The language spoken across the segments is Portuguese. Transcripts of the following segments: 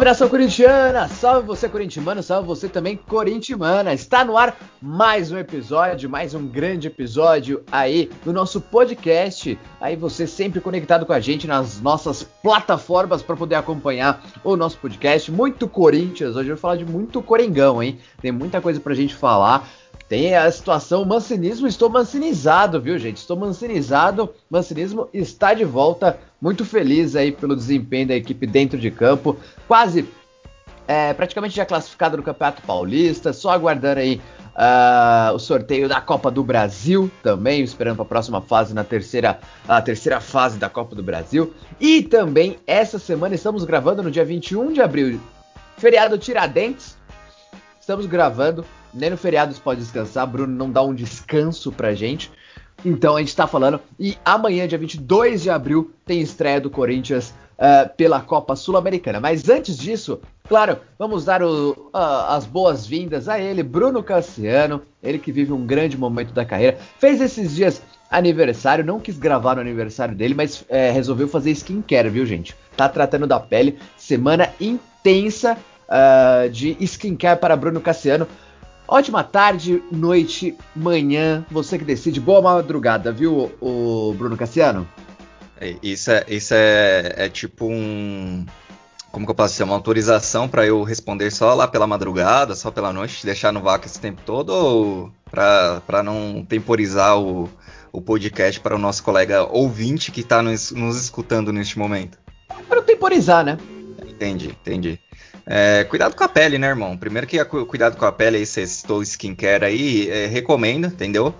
Salve nação corintiana! Salve você corintiano, salve você também corintiana! Está no ar mais um episódio, mais um grande episódio aí do nosso podcast. Aí você sempre conectado com a gente nas nossas plataformas para poder acompanhar o nosso podcast. Muito Corinthians, hoje eu vou falar de muito Coringão, hein? Tem muita coisa pra gente falar. Tem a situação mancinismo, estou mancinizado, viu, gente? Estou mancinizado, mancinismo está de volta. Muito feliz aí pelo desempenho da equipe dentro de campo. Quase, é, praticamente já classificado no Campeonato Paulista, só aguardando aí uh, o sorteio da Copa do Brasil também, esperando para a próxima fase, na terceira, a terceira fase da Copa do Brasil. E também, essa semana, estamos gravando no dia 21 de abril, feriado Tiradentes. Estamos gravando nem no feriado você pode descansar. Bruno não dá um descanso pra gente. Então a gente tá falando. E amanhã, dia 22 de abril, tem estreia do Corinthians uh, pela Copa Sul-Americana. Mas antes disso, claro, vamos dar o, uh, as boas-vindas a ele, Bruno Cassiano. Ele que vive um grande momento da carreira. Fez esses dias aniversário, não quis gravar no aniversário dele, mas é, resolveu fazer skincare, viu, gente? Tá tratando da pele. Semana intensa uh, de skincare para Bruno Cassiano. Ótima tarde, noite, manhã, você que decide. Boa madrugada, viu, o Bruno Cassiano? É, isso é, isso é, é tipo um. Como que eu posso dizer? Uma autorização para eu responder só lá pela madrugada, só pela noite, deixar no vácuo esse tempo todo, ou para não temporizar o, o podcast para o nosso colega ouvinte que está nos, nos escutando neste momento? Para temporizar, né? Entendi, entendi. É, cuidado com a pele, né, irmão? Primeiro que cuidado com a pele aí, você citou skincare aí, é, recomendo, entendeu?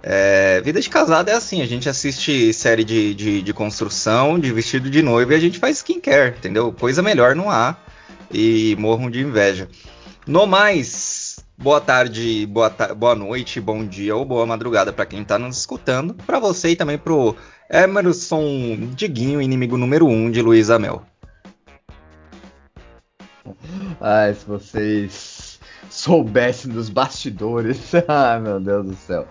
É, vida de casado é assim, a gente assiste série de, de, de, construção, de vestido de noiva e a gente faz skincare, entendeu? Coisa melhor não há e morram de inveja. No mais, boa tarde, boa, ta boa noite, bom dia ou boa madrugada para quem está nos escutando, para você e também pro Emerson Diguinho, inimigo número 1 um de Luiz Amel. Ai, se vocês soubessem dos bastidores. Ai, meu Deus do céu.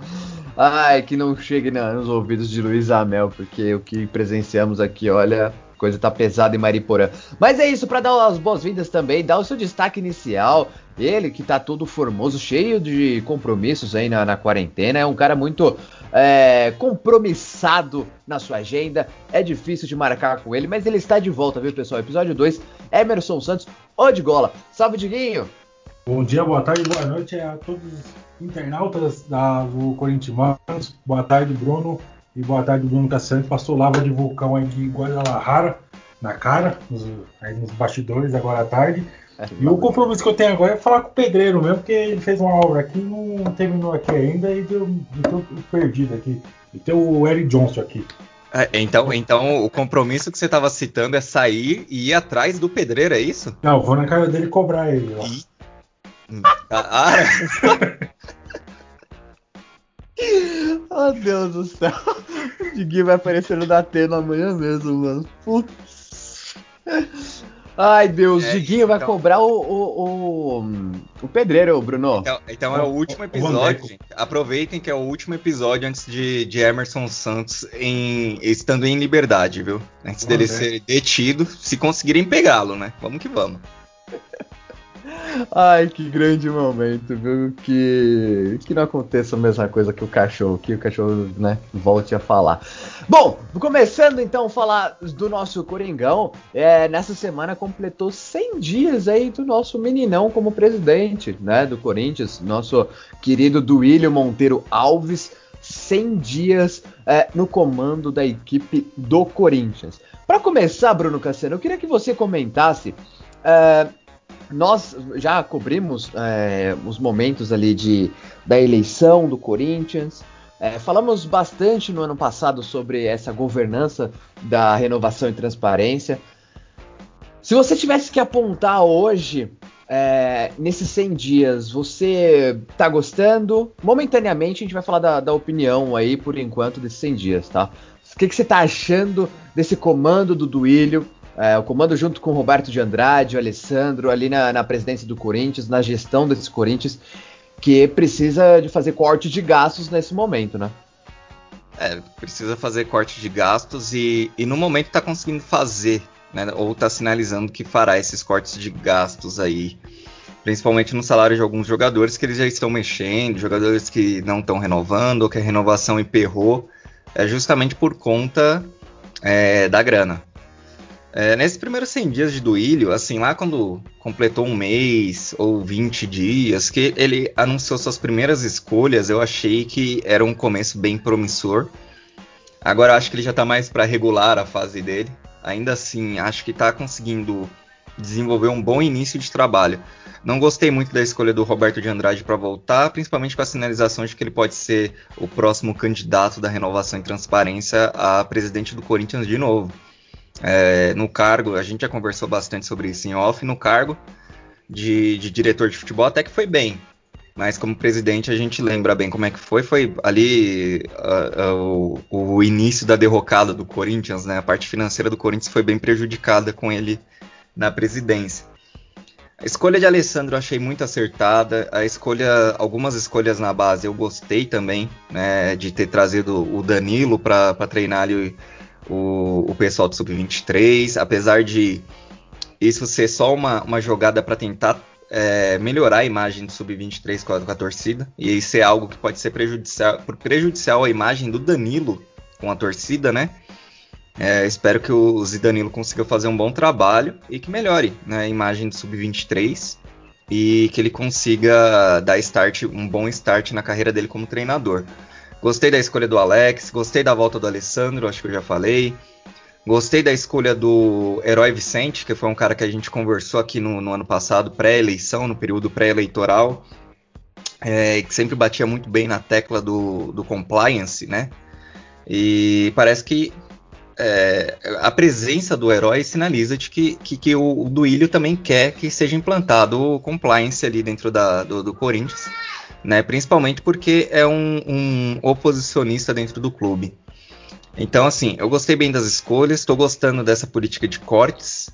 Ai, que não chegue nos ouvidos de Luiz Amel, porque o que presenciamos aqui, olha, coisa tá pesada em Mariporã. Mas é isso, para dar as boas-vindas também, dar o seu destaque inicial. Ele que tá todo formoso, cheio de compromissos aí na, na quarentena, é um cara muito é, compromissado na sua agenda. É difícil de marcar com ele, mas ele está de volta, viu, pessoal? Episódio 2, Emerson Santos, o de gola. Salve, Diguinho! Bom dia, boa tarde, boa noite a todos os internautas da, do Corinthians. Boa tarde, Bruno. E boa tarde, Bruno Cassiano, passou lava de vulcão aí de Guadalajara na cara, nos, aí nos bastidores agora à tarde. E o compromisso que eu tenho agora é falar com o pedreiro mesmo, porque ele fez uma obra aqui não terminou aqui ainda e deu, deu perdido aqui. E tem o Eric Johnson aqui. É, então, então o compromisso que você estava citando é sair e ir atrás do pedreiro, é isso? Não, vou na casa dele cobrar ele. Lá. E... Ah, oh, Deus do céu. O Diguinho vai aparecer no Datena amanhã mesmo, mano. Putz. Ai, Deus, é, Diguinho então... vai cobrar o, o, o, o pedreiro, Bruno. Então, então é o último episódio. Aproveitem que é o último episódio antes de, de Emerson Santos em, estando em liberdade, viu? Antes dele ser detido, se conseguirem pegá-lo, né? Vamos que vamos. Ai, que grande momento, viu? Que, que não aconteça a mesma coisa que o cachorro, que o cachorro, né, volte a falar. Bom, começando então a falar do nosso Coringão, é, nessa semana completou 100 dias aí do nosso meninão como presidente, né, do Corinthians, nosso querido Duílio Monteiro Alves, 100 dias é, no comando da equipe do Corinthians. Para começar, Bruno Cassiano, eu queria que você comentasse é, nós já cobrimos é, os momentos ali de, da eleição do Corinthians. É, falamos bastante no ano passado sobre essa governança da renovação e transparência. Se você tivesse que apontar hoje, é, nesses 100 dias, você tá gostando? Momentaneamente, a gente vai falar da, da opinião aí, por enquanto, desses 100 dias, tá? O que, que você tá achando desse comando do Duílio? É, o comando junto com o Roberto de Andrade, o Alessandro, ali na, na presidência do Corinthians, na gestão desses Corinthians, que precisa de fazer corte de gastos nesse momento, né? É, precisa fazer corte de gastos e, e no momento está conseguindo fazer né, ou está sinalizando que fará esses cortes de gastos aí, principalmente no salário de alguns jogadores que eles já estão mexendo, jogadores que não estão renovando, ou que a renovação emperrou, é justamente por conta é, da grana. É, nesses primeiros 100 dias de Duílio, assim, lá quando completou um mês ou 20 dias, que ele anunciou suas primeiras escolhas, eu achei que era um começo bem promissor. Agora acho que ele já está mais para regular a fase dele. Ainda assim, acho que está conseguindo desenvolver um bom início de trabalho. Não gostei muito da escolha do Roberto de Andrade para voltar, principalmente com a sinalização de que ele pode ser o próximo candidato da renovação e transparência a presidente do Corinthians de novo. É, no cargo, a gente já conversou bastante sobre isso em off, no cargo de, de diretor de futebol até que foi bem. Mas como presidente a gente lembra bem como é que foi. Foi ali uh, uh, o, o, início da derrocada do Corinthians, né? A parte financeira do Corinthians foi bem prejudicada com ele na presidência. A escolha de Alessandro eu achei muito acertada. A escolha, algumas escolhas na base eu gostei também, né? De ter trazido o Danilo para treinar ali o, o pessoal do Sub-23. Apesar de isso ser só uma, uma jogada para tentar é, melhorar a imagem do Sub-23 com, com, a torcida. E isso é algo que pode ser prejudicial, prejudicial à imagem do Danilo com a torcida, né? É, espero que o Zidanilo consiga fazer um bom trabalho e que melhore né, a imagem do Sub-23 e que ele consiga dar start, um bom start na carreira dele como treinador. Gostei da escolha do Alex, gostei da volta do Alessandro, acho que eu já falei. Gostei da escolha do Herói Vicente, que foi um cara que a gente conversou aqui no, no ano passado, pré-eleição, no período pré-eleitoral, é, que sempre batia muito bem na tecla do, do compliance, né? E parece que é, a presença do herói sinaliza de que, que, que o, o Duílio também quer que seja implantado o compliance ali dentro da, do, do Corinthians, né? Principalmente porque é um, um oposicionista dentro do clube. Então, assim, eu gostei bem das escolhas, estou gostando dessa política de cortes.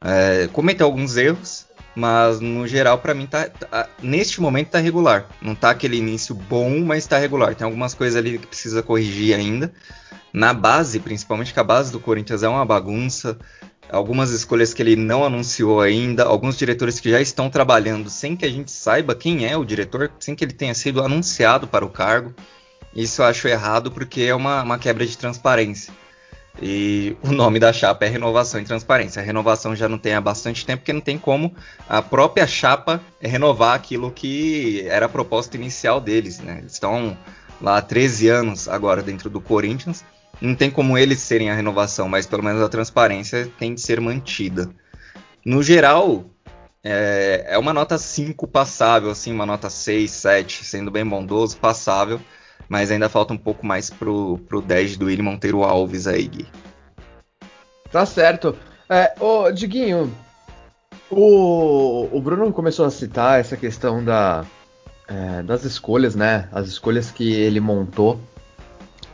É, cometeu alguns erros, mas no geral, para mim, tá, tá, neste momento tá regular. Não tá aquele início bom, mas tá regular. Tem algumas coisas ali que precisa corrigir ainda. Na base, principalmente que a base do Corinthians é uma bagunça. Algumas escolhas que ele não anunciou ainda, alguns diretores que já estão trabalhando sem que a gente saiba quem é o diretor, sem que ele tenha sido anunciado para o cargo. Isso eu acho errado porque é uma, uma quebra de transparência. E o nome da chapa é Renovação e Transparência. A renovação já não tem há bastante tempo, porque não tem como a própria chapa renovar aquilo que era a proposta inicial deles. Né? Eles estão lá há 13 anos agora dentro do Corinthians. Não tem como eles serem a renovação, mas pelo menos a transparência tem de ser mantida. No geral, é, é uma nota 5 passável, assim, uma nota 6, 7, sendo bem bondoso, passável mas ainda falta um pouco mais pro, pro 10 do William Monteiro Alves aí, Gui. Tá certo. É, ô, Diguinho, o, o Bruno começou a citar essa questão da, é, das escolhas, né? As escolhas que ele montou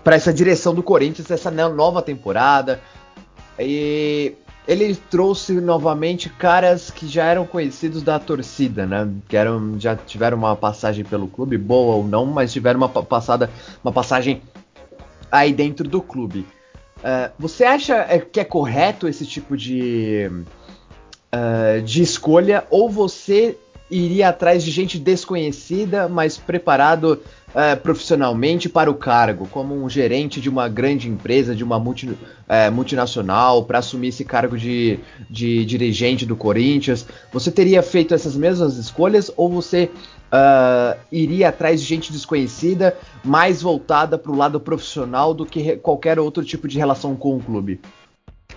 para essa direção do Corinthians, essa nova temporada. E ele trouxe novamente caras que já eram conhecidos da torcida, né? Que eram, já tiveram uma passagem pelo clube, boa ou não, mas tiveram uma passada, uma passagem aí dentro do clube. Uh, você acha é, que é correto esse tipo de, uh, de escolha ou você iria atrás de gente desconhecida, mas preparado é, profissionalmente para o cargo, como um gerente de uma grande empresa, de uma multi, é, multinacional, para assumir esse cargo de, de, dirigente do Corinthians, você teria feito essas mesmas escolhas ou você uh, iria atrás de gente desconhecida, mais voltada para o lado profissional do que qualquer outro tipo de relação com o clube?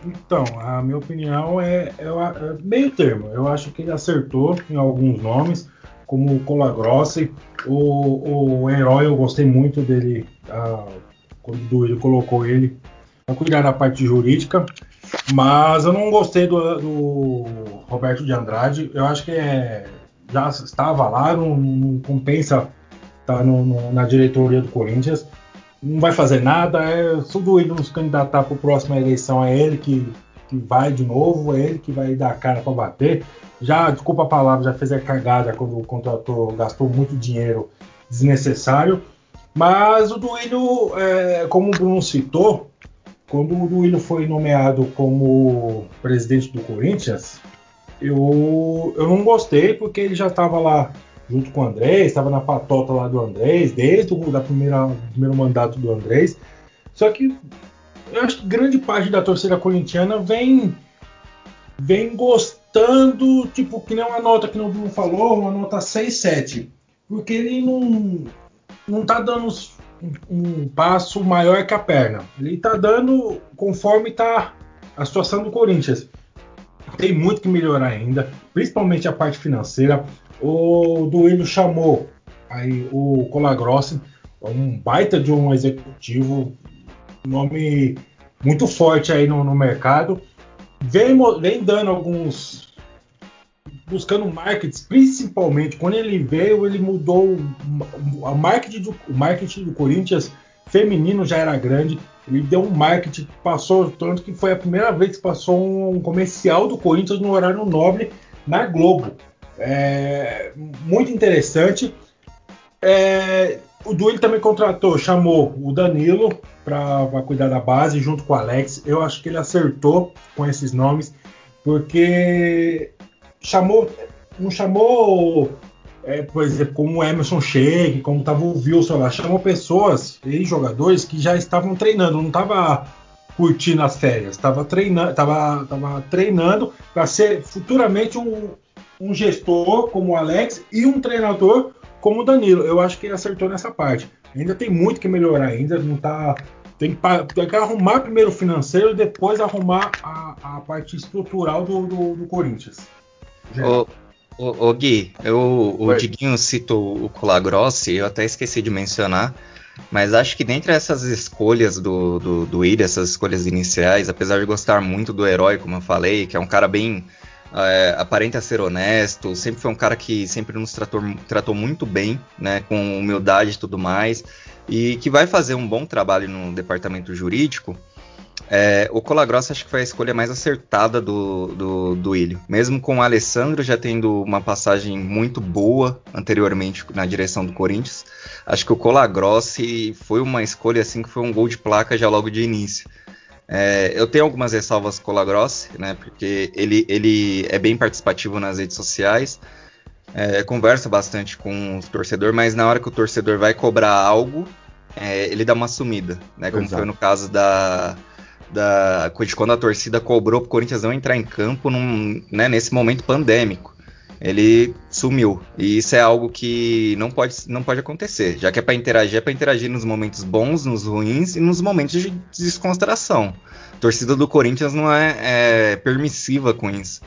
Então, a minha opinião é, é, é meio termo. Eu acho que ele acertou em alguns nomes como o Colagrossi. O, o herói, eu gostei muito dele, quando ele colocou ele para cuidar da parte jurídica, mas eu não gostei do, do, Roberto de Andrade. Eu acho que é, já estava lá, não, não compensa estar tá no, no, na diretoria do Corinthians. Não vai fazer nada, é, o Duílio nos candidatar para a próxima eleição, é ele que, que vai de novo, é ele que vai dar a cara para bater já, desculpa a palavra, já fez a cagada quando contratou, gastou muito dinheiro desnecessário. Mas o Duílio, é, como o Bruno citou, quando o Duílio foi nomeado como presidente do Corinthians, eu, eu não gostei porque ele já estava lá junto com o Andrés, estava na patota lá do Andrés, desde o da primeira, primeiro mandato do Andrés. Só que eu acho que grande parte da torcida corintiana vem vem gostando, tipo, que nem uma nota que o Bruno falou, uma nota 6, 7. Porque ele não, não tá dando um passo maior que a perna. Ele está dando conforme está a situação do Corinthians. Tem muito que melhorar ainda, principalmente a parte financeira. O Duílio chamou aí o Colagrossi, um baita de um executivo, nome muito forte aí no, no mercado. Vem, vem dando alguns buscando marketing, principalmente quando ele veio, ele mudou o marketing do, o marketing do Corinthians feminino já era grande. Ele deu um marketing passou, tanto que foi a primeira vez que passou um comercial do Corinthians no horário nobre na Globo. É, muito interessante. É, o Duílio também contratou, chamou o Danilo para cuidar da base junto com o Alex. Eu acho que ele acertou com esses nomes, porque chamou, não chamou, é, por exemplo, como o Emerson Sheik, como estava o Wilson lá, chamou pessoas e jogadores que já estavam treinando, não estava curtindo as férias, estava treinando, tava, tava treinando para ser futuramente um, um gestor como o Alex e um treinador como o Danilo. Eu acho que ele acertou nessa parte. Ainda tem muito que melhorar ainda, não tá tem que, tem que arrumar primeiro o financeiro e depois arrumar a, a parte estrutural do, do, do Corinthians. Ô, ô, ô, Gui, eu, o Diguinho citou o Colagrossi, eu até esqueci de mencionar, mas acho que dentre essas escolhas do, do, do essas escolhas iniciais, apesar de gostar muito do herói, como eu falei, que é um cara bem. É, aparenta ser honesto, sempre foi um cara que sempre nos tratou, tratou muito bem, né, com humildade e tudo mais, e que vai fazer um bom trabalho no departamento jurídico. É, o Colagrossa acho que foi a escolha mais acertada do, do, do Ilho. Mesmo com o Alessandro já tendo uma passagem muito boa anteriormente na direção do Corinthians, acho que o Colagrossi foi uma escolha assim que foi um gol de placa já logo de início. É, eu tenho algumas ressalvas com o Colagrossi, né, porque ele, ele é bem participativo nas redes sociais, é, conversa bastante com o torcedor, mas na hora que o torcedor vai cobrar algo, é, ele dá uma sumida, né, como Exato. foi no caso da da quando a torcida cobrou pro Corinthians não entrar em campo num, né, nesse momento pandêmico. Ele sumiu. E isso é algo que não pode, não pode acontecer. Já que é para interagir, é para interagir nos momentos bons, nos ruins e nos momentos de descontração. A torcida do Corinthians não é, é permissiva com isso.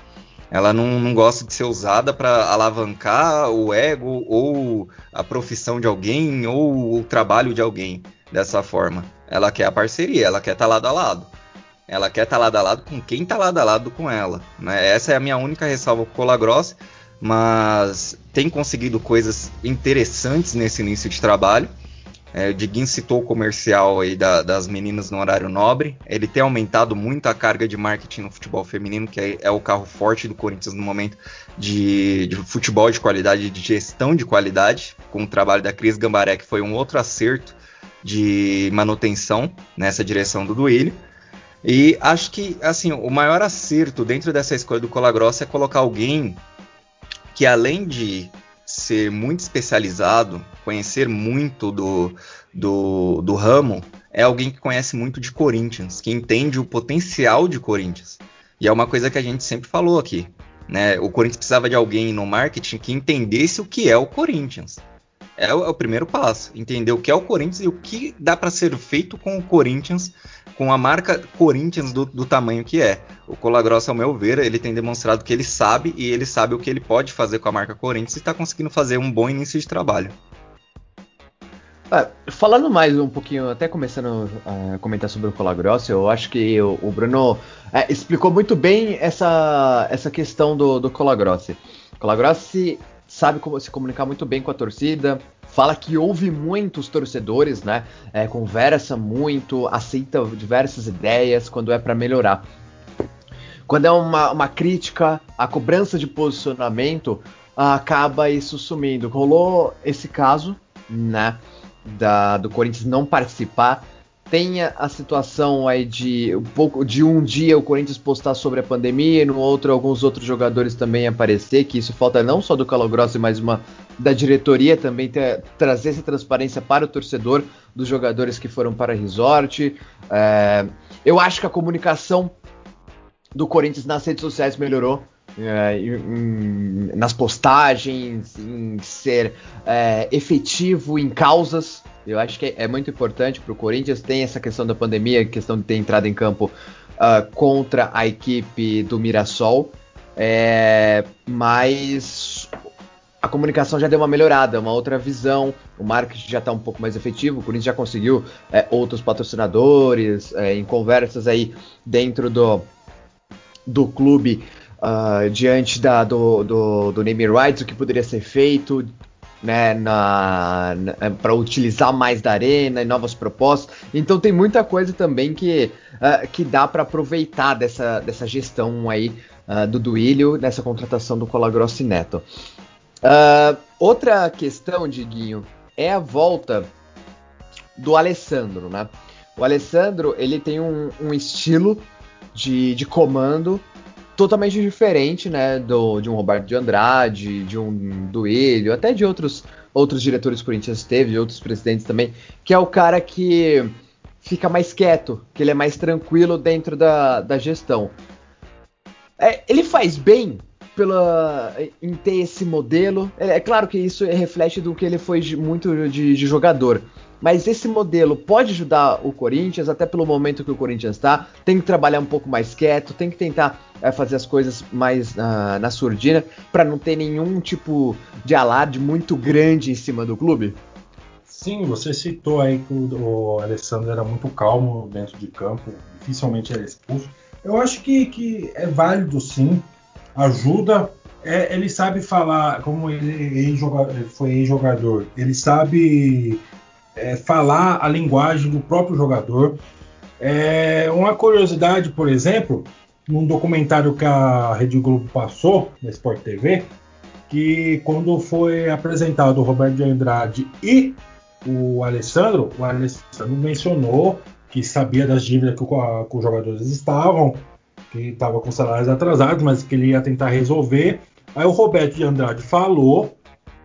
Ela não, não gosta de ser usada para alavancar o ego ou a profissão de alguém ou o trabalho de alguém dessa forma. Ela quer a parceria, ela quer estar tá lado a lado. Ela quer estar tá lado a lado com quem está lado a lado com ela. Né? Essa é a minha única ressalva com o Colagross, mas tem conseguido coisas interessantes nesse início de trabalho. É, o Diguinho citou o comercial aí da, das meninas no horário nobre. Ele tem aumentado muito a carga de marketing no futebol feminino, que é, é o carro forte do Corinthians no momento de, de, futebol de qualidade, de gestão de qualidade, com o trabalho da Cris Gambaré, que foi um outro acerto de manutenção nessa direção do Duílio. E acho que assim o maior acerto dentro dessa escolha do Colagrossa é colocar alguém que além de ser muito especializado, conhecer muito do, do, do ramo, é alguém que conhece muito de Corinthians, que entende o potencial de Corinthians. E é uma coisa que a gente sempre falou aqui. Né? O Corinthians precisava de alguém no marketing que entendesse o que é o Corinthians. É o, é o, primeiro passo. Entender o que é o Corinthians e o que dá para ser feito com o Corinthians, com a marca Corinthians do, do tamanho que é. O Colagrossa, ao meu ver, ele tem demonstrado que ele sabe e ele sabe o que ele pode fazer com a marca Corinthians e está conseguindo fazer um bom início de trabalho. Ah, falando mais um pouquinho, até começando a comentar sobre o Colagrossi, eu acho que o, o Bruno é, explicou muito bem essa, essa questão do, do Colagrossi. Colagrossi sabe como se comunicar muito bem com a torcida, fala que ouve muitos torcedores, né? É, conversa muito, aceita diversas ideias quando é para melhorar. Quando é uma, uma crítica, a cobrança de posicionamento, acaba isso sumindo. Rolou esse caso, né? Da, do Corinthians não participar tem a, a, situação aí de um pouco de um dia o Corinthians postar sobre a pandemia e no outro alguns outros jogadores também aparecer, que isso falta não só do Calogrossi, mas uma da diretoria também ter, trazer essa transparência para o torcedor dos jogadores que foram para resort. É, eu acho que a comunicação do Corinthians nas redes sociais melhorou. É, em, nas postagens, em ser é, efetivo em causas. Eu acho que é, muito importante para o Corinthians. Tem essa questão da pandemia, questão de ter entrado em campo uh, contra a equipe do Mirassol. É, mas a comunicação já deu uma melhorada, uma outra visão. O marketing já está um pouco mais efetivo. O Corinthians já conseguiu é, outros patrocinadores é, em conversas aí dentro do, do clube uh, diante da, do, do, do naming rights, o que poderia ser feito, né, na, na para utilizar mais da arena e novas propostas. Então tem muita coisa também que, uh, que dá para aproveitar dessa, dessa gestão aí uh, do Duílio, nessa contratação do Colagrossi Neto. Uh, outra questão, Diguinho, é a volta do Alessandro, né? O Alessandro ele tem um, um estilo de, de comando totalmente diferente, né, do, de um Roberto de Andrade, de um Duílio, até de outros outros diretores Corinthians teve, de outros presidentes também, que é o cara que fica mais quieto, que ele é mais tranquilo dentro da, da gestão. É, ele faz bem pela em ter esse modelo. É, é, claro que isso reflete do que ele foi de, muito de, de jogador. Mas esse modelo pode ajudar o Corinthians, até pelo momento que o Corinthians está. Tem que trabalhar um pouco mais quieto, tem que tentar é, fazer as coisas mais uh, na surdina, para não ter nenhum tipo de alarde muito grande em cima do clube? Sim, você citou aí que o, o Alessandro era muito calmo dentro de campo, dificilmente era expulso. Eu acho que, que é válido sim, ajuda. É, ele sabe falar, como ele, ele foi ex-jogador, ele sabe é, falar a linguagem do próprio jogador. É, uma curiosidade, por exemplo, num documentário que a Rede Globo passou na Sport TV, que quando foi apresentado o Roberto de Andrade e o Alessandro, o Alessandro mencionou que sabia das dívidas que, que os jogadores estavam, que estava com salários atrasados, mas que ele ia tentar resolver. Aí o Roberto de Andrade falou,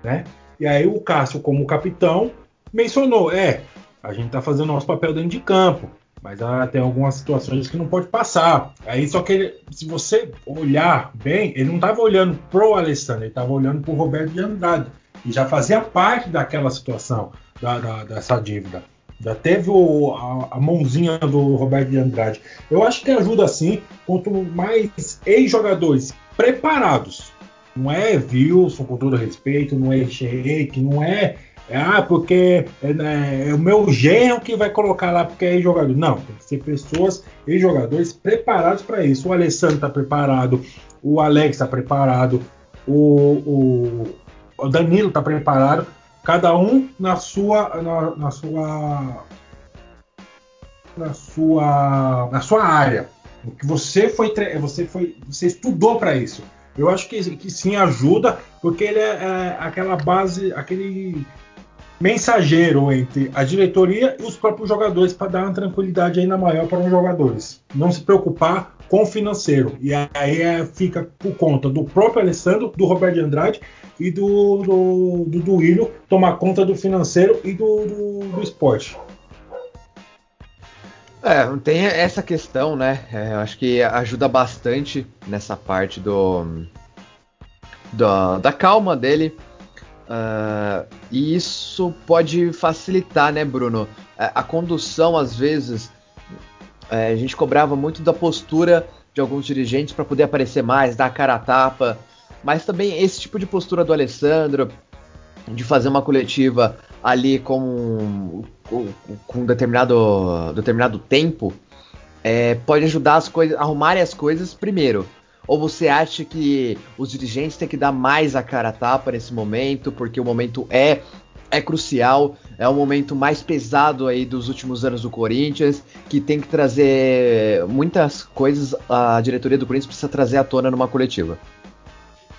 né? E aí o Cássio, como capitão, mencionou: é, a gente está fazendo nosso papel dentro de campo, mas ah, tem algumas situações que não pode passar. Aí só que ele, se você olhar bem, ele não estava olhando pro Alessandro, ele estava olhando pro Roberto de Andrade e já fazia parte daquela situação da, da, dessa dívida. Já teve o, a, a, mãozinha do Roberto de Andrade. Eu acho que ajuda sim, quanto mais ex-jogadores preparados. Não é Wilson, com todo respeito, não é Sheik, não é, ah, porque é, né, é, o meu genro que vai colocar lá porque é jogador. Não, tem que ser pessoas e jogadores preparados para isso. O Alessandro está preparado, o Alex está preparado, o, o, o Danilo está preparado. Cada um na sua, na, na sua, na sua, na sua área. O que você foi, você foi, você estudou para isso. Eu acho que, que sim ajuda, porque ele é, é aquela base, aquele mensageiro entre a diretoria e os próprios jogadores para dar uma tranquilidade ainda maior para os jogadores. Não se preocupar com o financeiro. E aí é, fica por conta do próprio Alessandro, do Roberto de Andrade e do, do, do Duílio tomar conta do financeiro e do, do, do esporte. É, tem essa questão, né? É, eu acho que ajuda bastante nessa parte do, do da calma dele Uh, e isso pode facilitar, né, Bruno? A, a condução, às vezes, é, a gente cobrava muito da postura de alguns dirigentes para poder aparecer mais, dar a cara a tapa, mas também esse tipo de postura do Alessandro, de fazer uma coletiva ali com, com, com determinado, determinado tempo, é, pode ajudar as coisas, arrumarem as coisas primeiro. Ou você acha que os dirigentes têm que dar mais a cara a tapa nesse momento, porque o momento é é crucial, é o momento mais pesado aí dos últimos anos do Corinthians, que tem que trazer muitas coisas, a diretoria do Corinthians precisa trazer à tona numa coletiva.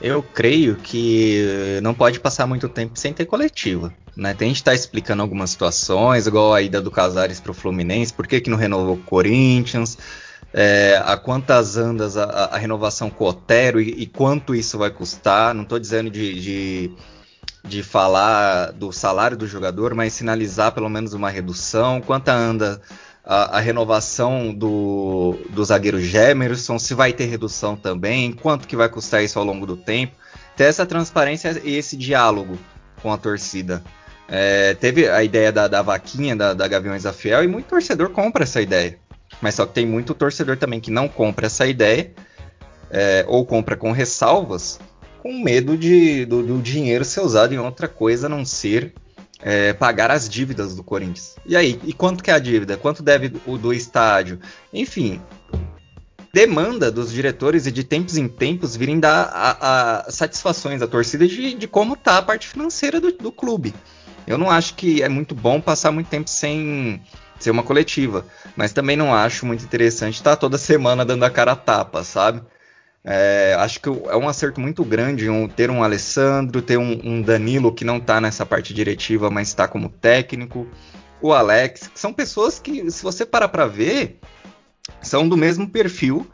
Eu creio que não pode passar muito tempo sem ter coletiva. Né? Tem gente tá explicando algumas situações, igual a ida do Casares para o Fluminense, por que, que não renovou o Corinthians, é, a quantas andas a, a, renovação com o Otero e, e, quanto isso vai custar. Não estou dizendo de, de, de, falar do salário do jogador, mas sinalizar pelo menos uma redução. Quanto anda a, a renovação do, do zagueiro Gemerson, se vai ter redução também, quanto que vai custar isso ao longo do tempo. Ter essa transparência e esse diálogo com a torcida. É, teve a ideia da, da vaquinha da, da Gaviões da Fiel e muito torcedor compra essa ideia. Mas só que tem muito torcedor também que não compra essa ideia, é, ou compra com ressalvas, com medo de, do, do, dinheiro ser usado em outra coisa a não ser é, pagar as dívidas do Corinthians. E aí, e quanto que é a dívida? Quanto deve o do estádio? Enfim, demanda dos diretores e de tempos em tempos virem dar a, a satisfações à torcida de, de como está a parte financeira do, do clube. Eu não acho que é muito bom passar muito tempo sem ser uma coletiva. Mas também não acho muito interessante estar toda semana dando a cara a tapa, sabe? É, acho que é um acerto muito grande um, ter um Alessandro, ter um, um Danilo que não está nessa parte diretiva, mas está como técnico, o Alex, que são pessoas que, se você parar para ver, são do mesmo perfil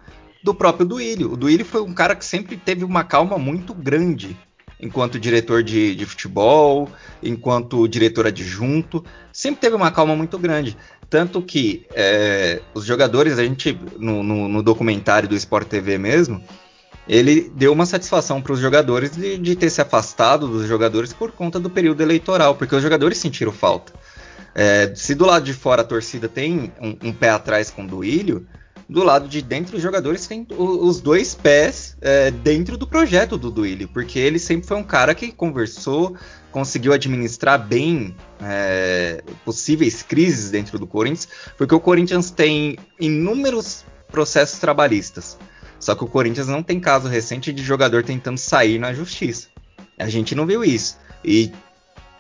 do próprio Duílio. O Duílio foi um cara que sempre teve uma calma muito grande enquanto diretor de, de futebol, enquanto diretor adjunto, sempre teve uma calma muito grande. Tanto que é, os jogadores, a gente, no, no, no, documentário do Sport TV mesmo, ele deu uma satisfação para os jogadores de, de, ter se afastado dos jogadores por conta do período eleitoral, porque os jogadores sentiram falta. É, se do lado de fora a torcida tem um, um pé atrás com o Duílio, do lado de dentro os jogadores têm os dois pés é, dentro do projeto do Duílio, porque ele sempre foi um cara que conversou, conseguiu administrar bem é, possíveis crises dentro do Corinthians, porque o Corinthians tem inúmeros processos trabalhistas. Só que o Corinthians não tem caso recente de jogador tentando sair na justiça. A gente não viu isso. E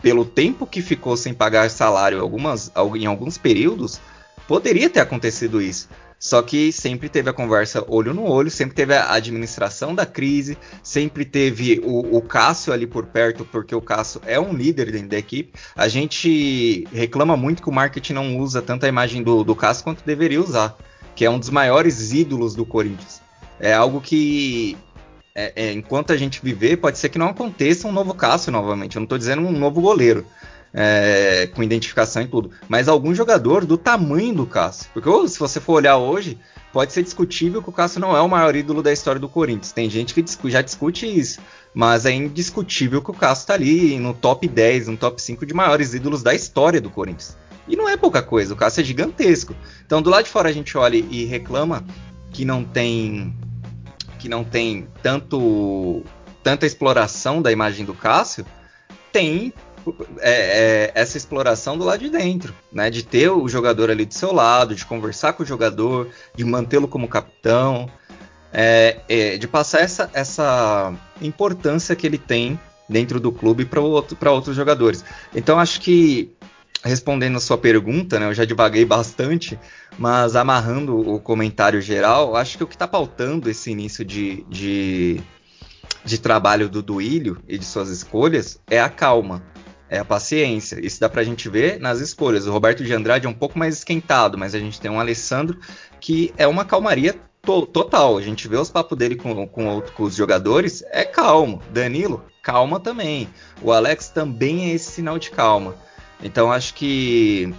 pelo tempo que ficou sem pagar salário algumas, em alguns períodos, poderia ter acontecido isso. Só que sempre teve a conversa olho no olho, sempre teve a administração da crise, sempre teve o, o Cássio ali por perto, porque o Cássio é um líder dentro da equipe. A gente reclama muito que o marketing não usa tanto a imagem do, do Cássio quanto deveria usar, que é um dos maiores ídolos do Corinthians. É algo que é, é, enquanto a gente viver, pode ser que não aconteça um novo Cássio novamente. Eu não estou dizendo um novo goleiro é, com identificação e tudo. Mas algum jogador do tamanho do Cássio. Porque se você for olhar hoje, pode ser discutível que o Cássio não é o maior ídolo da história do Corinthians. Tem gente que já discute isso. Mas é indiscutível que o Cássio está ali no top 10, no top 5 de maiores ídolos da história do Corinthians. E não é pouca coisa, o Cássio é gigantesco. Então do lado de fora a gente olha e reclama que não tem que não tem tanto tanta exploração da imagem do Cássio, tem é, é, essa exploração do lado de dentro, né? De ter o jogador ali do seu lado, de conversar com o jogador, de mantê-lo como capitão, é, é de passar essa, essa importância que ele tem dentro do clube para outro, outros jogadores. Então acho que respondendo a sua pergunta, né, eu já divaguei bastante, mas amarrando o comentário geral, acho que o que está pautando esse início de, de, de trabalho do Duílio e de suas escolhas é a calma é a paciência. Isso dá pra gente ver nas escolhas. O Roberto de Andrade é um pouco mais esquentado, mas a gente tem um Alessandro que é uma calmaria to total. A gente vê os papos dele com, com, com, os jogadores, é calmo. Danilo, calma também. O Alex também é esse sinal de calma. Então acho que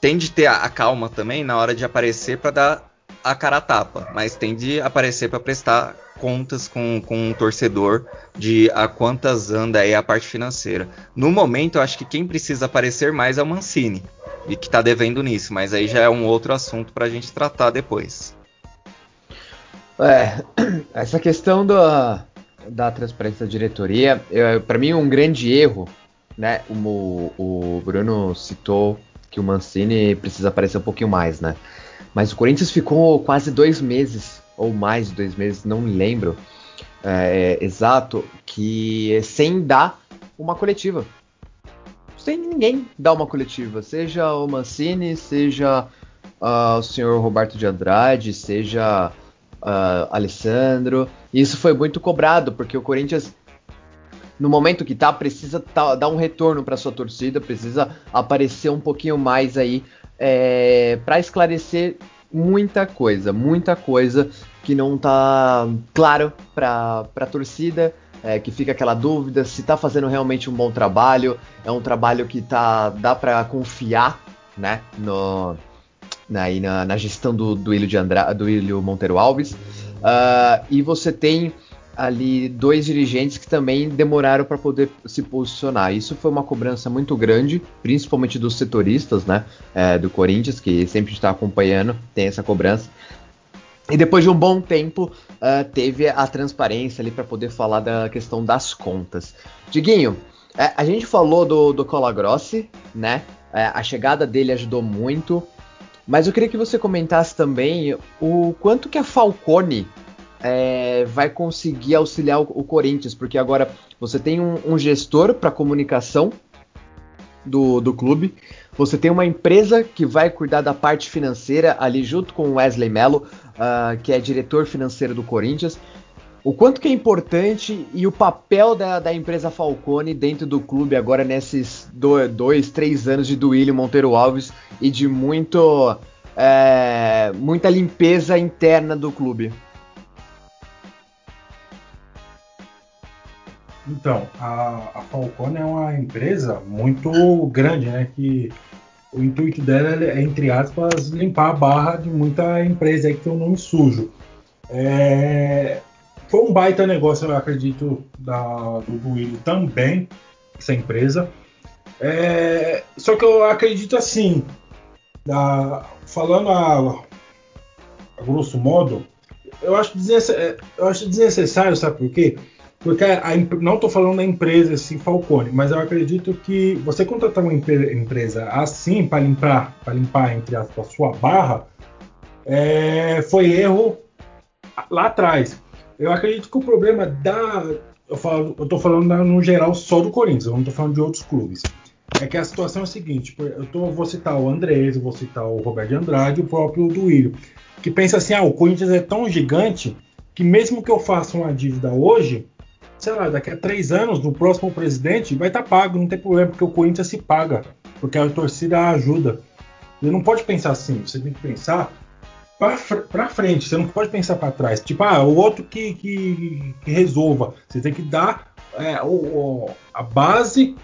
tem de ter a, calma também na hora de aparecer para dar a cara a tapa, mas tem de aparecer para prestar contas com, com um torcedor de a quantas anda aí a parte financeira. No momento, eu acho que quem precisa aparecer mais é o Mancini, e que está devendo nisso, mas aí já é um outro assunto para a gente tratar depois. É, essa questão da, da transparência da diretoria, para mim, um grande erro, né? O, o Bruno citou que o Mancini precisa aparecer um pouquinho mais, né? Mas o Corinthians ficou quase dois meses ou mais de dois meses, não me lembro é, exato, que sem dar uma coletiva. Sem ninguém dar uma coletiva, seja o Mancini, seja uh, o senhor Roberto de Andrade, seja uh, Alessandro. Isso foi muito cobrado, porque o Corinthians, no momento que tá, precisa tá, dar um retorno para sua torcida, precisa aparecer um pouquinho mais aí é, para esclarecer muita coisa, muita coisa que não tá claro para a torcida. É, que fica aquela dúvida se está fazendo realmente um bom trabalho, é um trabalho que tá, dá para confiar né, no, na, na, na, gestão do, do Ilho de Andra, do Ilho Monteiro Alves. Uh, e você tem ali dois dirigentes que também demoraram para poder se posicionar. Isso foi uma cobrança muito grande, principalmente dos setoristas, né, é, do Corinthians, que sempre está acompanhando, tem essa cobrança. E depois de um bom tempo, uh, teve a transparência ali para poder falar da questão das contas. Diguinho, é, a gente falou do, do Colagrossi, né? É, a chegada dele ajudou muito. Mas eu queria que você comentasse também o quanto que a Falcone é, vai conseguir auxiliar o, o, Corinthians, porque agora você tem um, um gestor para comunicação do, do clube, você tem uma empresa que vai cuidar da parte financeira ali junto com o Wesley Mello, uh, que é diretor financeiro do Corinthians o quanto que é importante e o papel da, da empresa Falcone dentro do clube agora nesses do, dois, três anos de Duílio Monteiro Alves e de muito é, muita limpeza interna do clube. Então, a, a Falcone é uma empresa muito grande, né? Que o intuito dela é, entre aspas, limpar a barra de muita empresa aí que tem um nome sujo. É, foi um baita negócio, eu acredito, da, do Duílio também, essa empresa. É, só que eu acredito assim, da, falando a, a, grosso modo, eu acho, eu acho desnecessário, sabe por quê? Porque a, não estou falando da empresa assim, Falcone, mas eu acredito que você contratar uma empresa assim para limpar, para limpar entre aspas, a sua barra, é, foi erro lá atrás. Eu acredito que o problema da. Eu, tô falando no geral só do Corinthians, eu não tô falando de outros clubes. É que a situação é a seguinte: eu tô, vou citar o Andrés, vou citar o Roberto de Andrade o próprio Duílio, que pensa assim: ah, o Corinthians é tão gigante que mesmo que eu faça uma dívida hoje, sei lá, daqui a três anos, no próximo presidente, vai estar tá pago, não tem problema, porque o Corinthians se paga, porque a torcida ajuda. Você não pode pensar assim, você tem que pensar para frente, você não pode pensar para trás. Tipo, ah, o outro que, que, que resolva. Você tem que dar é, o, o, a base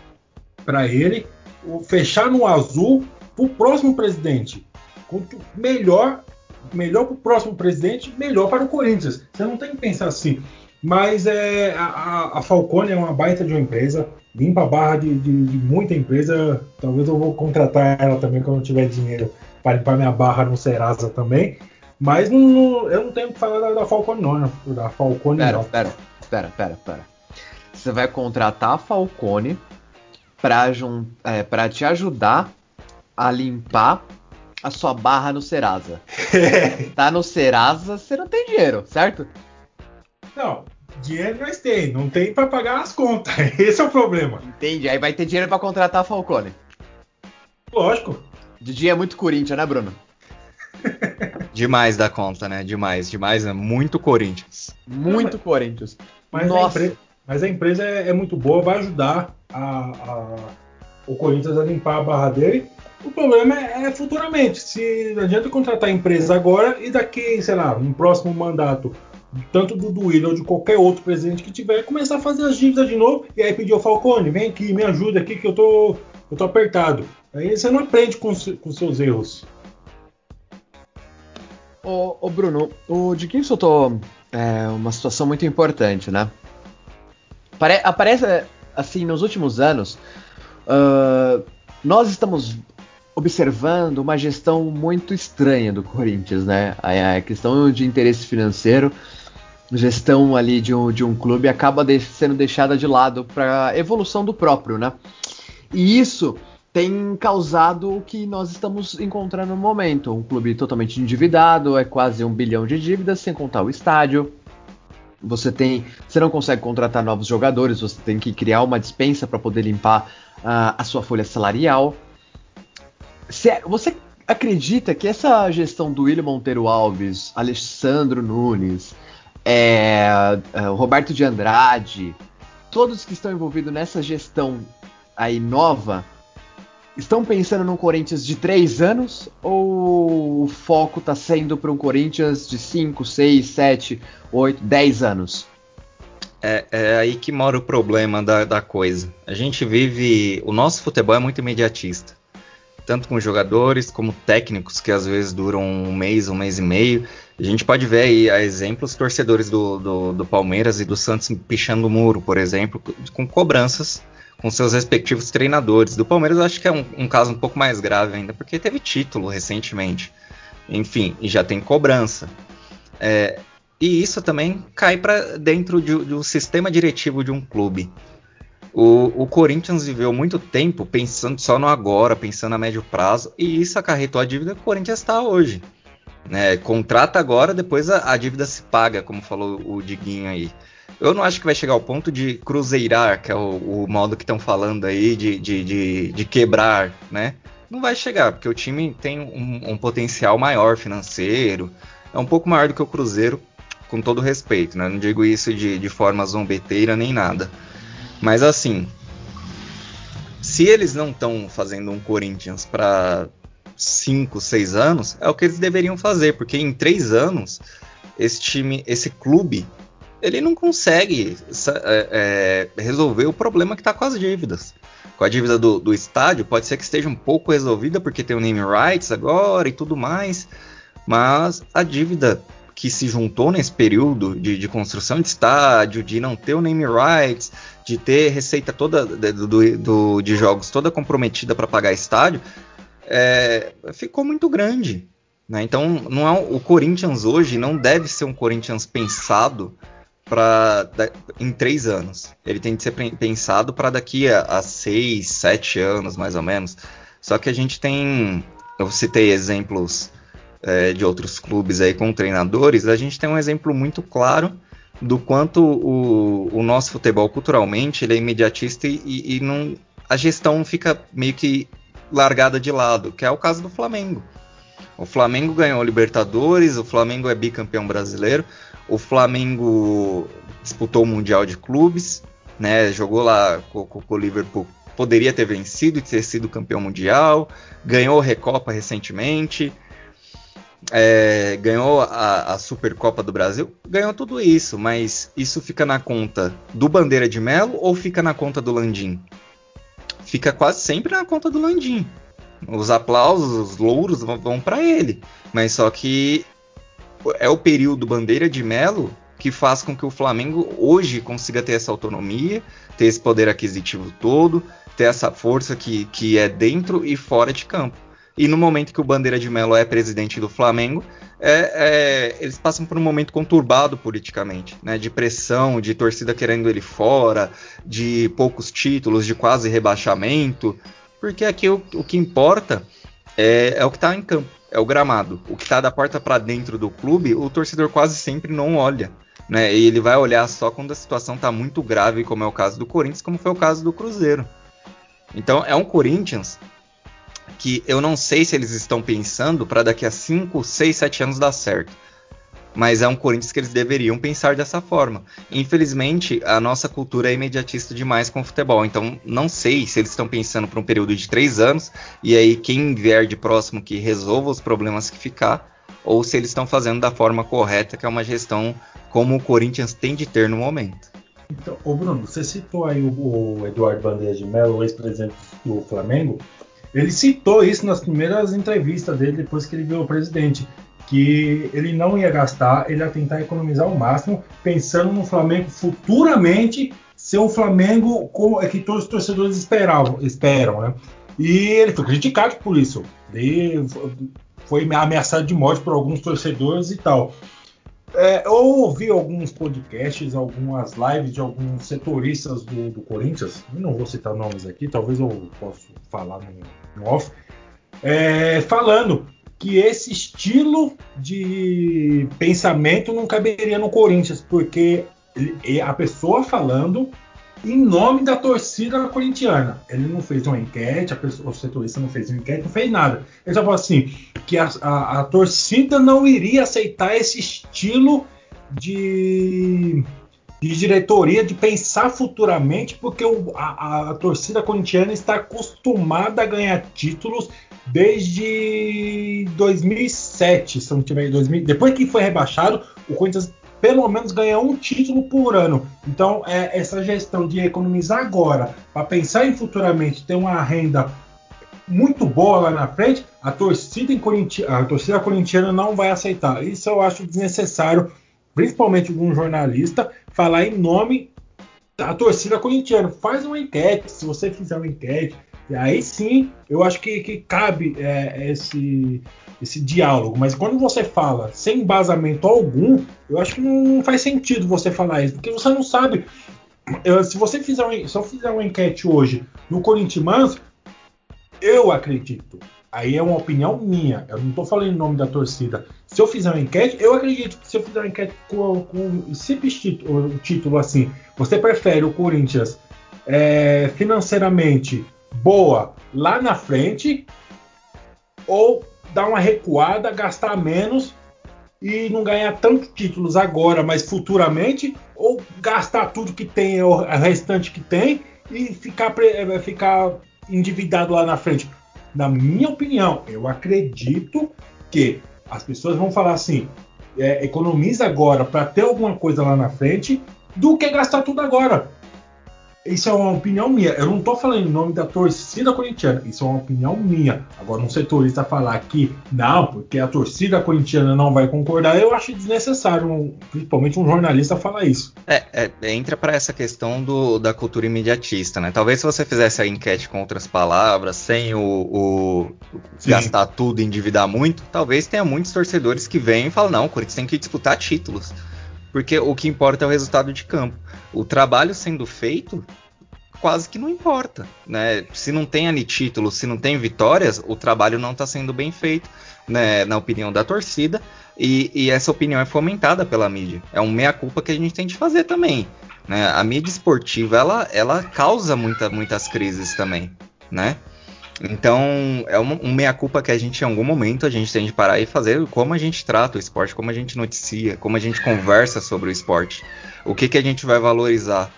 para ele, o, fechar no azul para o próximo presidente. Quanto melhor, melhor para o próximo presidente, melhor para o Corinthians. Você não tem que pensar assim. Mas é, a, a Falcone é uma baita de uma empresa, limpa a barra de, de, de muita empresa. Talvez eu vou contratar ela também quando eu tiver dinheiro para limpar minha barra no Serasa também. Mas não, não, eu não tenho que falar da, da Falcone, não. Né? Da Falcone, pera, não. Pera, pera, pera, pera. Você vai contratar a Falcone para é, te ajudar a limpar a sua barra no Serasa. tá no Serasa, você não tem dinheiro, certo? Não, dinheiro nós tem, não tem para pagar as contas. Esse é o problema. Entendi. Aí vai ter dinheiro para contratar a Falcone. Lógico. Didi é muito Corinthians, né, Bruno? Demais da conta, né? Demais, demais, é muito Corinthians. Muito mas, Corinthians. Mas Nossa. A mas a empresa é, é, muito boa, vai ajudar a, a, o Corinthians a limpar a barra dele. O problema é, é, futuramente. Se não adianta contratar a empresa agora e daqui, sei lá, no próximo mandato, tanto do Duílio ou de qualquer outro presidente que tiver, começar a fazer as dívidas de novo e aí pedir ao Falcone, vem aqui, me ajuda aqui que eu tô, eu tô apertado. Aí você não aprende com, com seus erros. Ô, ô Bruno, o Diquinho soltou é, uma situação muito importante, né? Pare aparece, assim, nos últimos anos, uh, nós estamos observando uma gestão muito estranha do Corinthians, né? A, a questão de interesse financeiro, gestão ali de um, de um clube acaba de, sendo deixada de lado para evolução do próprio, né? E isso tem causado o que nós estamos encontrando no momento. Um clube totalmente endividado, é quase um bilhão de dívidas, sem contar o estádio. Você tem, você não consegue contratar novos jogadores, você tem que criar uma dispensa para poder limpar uh, a sua folha salarial. você acredita que essa gestão do William Monteiro Alves, Alessandro Nunes, é, é, Roberto de Andrade, todos que estão envolvidos nessa gestão aí nova, estão pensando num Corinthians de três anos ou o foco está sendo para um Corinthians de 5, 6, 7, 8, 10 anos? É, é, aí que mora o problema da, da coisa. A gente vive. O nosso futebol é muito imediatista tanto com jogadores como técnicos que às vezes duram um mês, um mês e meio. A gente pode ver aí a exemplos torcedores do, do, do Palmeiras e do Santos pichando o muro, por exemplo, com cobranças com seus respectivos treinadores. Do Palmeiras eu acho que é um, um caso um pouco mais grave ainda, porque teve título recentemente. Enfim, e já tem cobrança. É, e isso também cai para dentro de, do sistema diretivo de um clube. O, o, Corinthians viveu muito tempo pensando só no agora, pensando a médio prazo, e isso acarretou a dívida que o Corinthians está hoje. Né? Contrata agora, depois a, a, dívida se paga, como falou o Diguinho aí. Eu não acho que vai chegar ao ponto de cruzeirar, que é o, o modo que estão falando aí, de, de, de, de, quebrar, né? Não vai chegar, porque o time tem um, um potencial maior financeiro, é um pouco maior do que o Cruzeiro, com todo respeito, né? Não digo isso de, de forma zombeteira nem nada. Mas assim, se eles não estão fazendo um Corinthians para 5, 6 anos, é o que eles deveriam fazer, porque em 3 anos esse time, esse clube, ele não consegue é, é, resolver o problema que está com as dívidas. Com a dívida do, do, estádio, pode ser que esteja um pouco resolvida porque tem o name rights agora e tudo mais, mas a dívida que se juntou nesse período de, de construção de estádio, de não ter o name rights, de ter receita toda do, do, de jogos toda comprometida para pagar estádio, é, ficou muito grande. Né? Então, não é, o Corinthians hoje não deve ser um Corinthians pensado para em três anos. Ele tem que ser pensado para daqui a, a seis, sete anos, mais ou menos. Só que a gente tem, eu citei exemplos é, de outros clubes aí com treinadores. A gente tem um exemplo muito claro do quanto o, o nosso futebol culturalmente ele é imediatista e, e, não, a gestão fica meio que largada de lado, que é o caso do Flamengo. O Flamengo ganhou Libertadores, o Flamengo é bicampeão brasileiro, o Flamengo disputou o Mundial de Clubes, né, jogou lá com, com o Liverpool, poderia ter vencido e ter sido campeão mundial, ganhou Recopa recentemente, é, ganhou a, a, Supercopa do Brasil, ganhou tudo isso, mas isso fica na conta do Bandeira de Melo ou fica na conta do Landim? Fica quase sempre na conta do Landim. Os aplausos, os louros vão, para ele, mas só que é o período Bandeira de Melo que faz com que o Flamengo hoje consiga ter essa autonomia, ter esse poder aquisitivo todo, ter essa força que, que é dentro e fora de campo. E no momento que o Bandeira de Mello é presidente do Flamengo, é, é, eles passam por um momento conturbado politicamente, né? De pressão, de torcida querendo ele fora, de poucos títulos, de quase rebaixamento. Porque aqui o, o que importa é, é o que está em campo, é o gramado. O que está da porta para dentro do clube, o torcedor quase sempre não olha. Né? E ele vai olhar só quando a situação está muito grave, como é o caso do Corinthians, como foi o caso do Cruzeiro. Então é um Corinthians que eu não sei se eles estão pensando para daqui a 5, 6, 7 anos dar certo. Mas é um Corinthians que eles deveriam pensar dessa forma. Infelizmente, a nossa cultura é imediatista demais com o futebol. Então, não sei se eles estão pensando para um período de três anos e aí quem vier de próximo que resolva os problemas que ficar, ou se eles estão fazendo da forma correta, que é uma gestão como o Corinthians tem de ter no momento. Então, ô Bruno, você citou aí o, o Eduardo Bandeira de Mello, ex-presidente do Flamengo. Ele citou isso nas primeiras entrevistas dele depois que ele virou presidente, que ele não ia gastar, ele ia tentar economizar o máximo, pensando no Flamengo futuramente ser um Flamengo é que todos os torcedores esperavam, esperam, né? E ele foi criticado por isso. Ele foi ameaçado de morte por alguns torcedores e tal. É, eu ouvi alguns podcasts, algumas lives de alguns setoristas do, do Corinthians, não vou citar nomes aqui, talvez eu possa falar no, no off, é, falando que esse estilo de pensamento não caberia no Corinthians, porque a pessoa falando em nome da torcida corintiana. Ele não fez uma enquete, pessoa, o setorista não fez uma enquete, não fez nada. Ele só falou assim que a, a, a torcida não iria aceitar esse estilo de, de diretoria, de pensar futuramente, porque o, a, a, torcida corintiana está acostumada a ganhar títulos desde 2007, se não tiver 2000, depois que foi rebaixado, o Corinthians pelo menos ganha um título por ano. Então, é, essa gestão de economizar agora para pensar em futuramente ter uma renda muito boa lá na frente, a torcida, Corinti a torcida corintiana não vai aceitar. Isso eu acho desnecessário, principalmente algum jornalista, falar em nome da torcida corintiana. Faz uma enquete, se você fizer uma enquete, e aí sim eu acho que, que cabe é, esse, esse diálogo. Mas quando você fala sem embasamento algum, eu acho que não faz sentido você falar isso, porque você não sabe. Eu, se você fizer uma, se eu fizer uma enquete hoje no Corinthians, eu acredito. Aí é uma opinião minha. Eu não estou falando em nome da torcida. Se eu fizer uma enquete, eu acredito que se eu fizer uma enquete com, com simples título, título assim, você prefere o Corinthians é, financeiramente boa lá na frente ou dar uma recuada, gastar menos e não ganhar tantos títulos agora, mas futuramente, ou gastar tudo que tem, o restante que tem, e ficar, eh, ficar endividado lá na frente. Na minha opinião, eu acredito que as pessoas vão falar assim: é, economiza agora para ter alguma coisa lá na frente, do que gastar tudo agora. Isso é uma opinião minha. Eu não estou falando em nome da torcida corintiana. Isso é uma opinião minha. Agora, um setorista falar que não, porque a torcida corintiana não vai concordar, eu acho desnecessário, principalmente um jornalista falar isso. É, é entra para essa questão do, da cultura imediatista, né? Talvez se você fizesse a enquete com outras palavras, sem o, o gastar tudo e endividar muito, talvez tenha muitos torcedores que vêm e falam: não, o Corinthians tem que disputar títulos porque o que importa é o resultado de campo. O trabalho sendo feito quase que não importa, né? Se não tem ali título, se não tem vitórias, o trabalho não está sendo bem feito, né? Na opinião da torcida e, e, essa opinião é fomentada pela mídia. É um meia culpa que a gente tem de fazer também, né? A mídia esportiva ela, ela causa muita, muitas crises também, né? Então, é uma, um meia-culpa que a gente, em algum momento, a gente tem de parar e fazer como a gente trata o esporte, como a gente noticia, como a gente conversa sobre o esporte. O que, que a gente vai valorizar.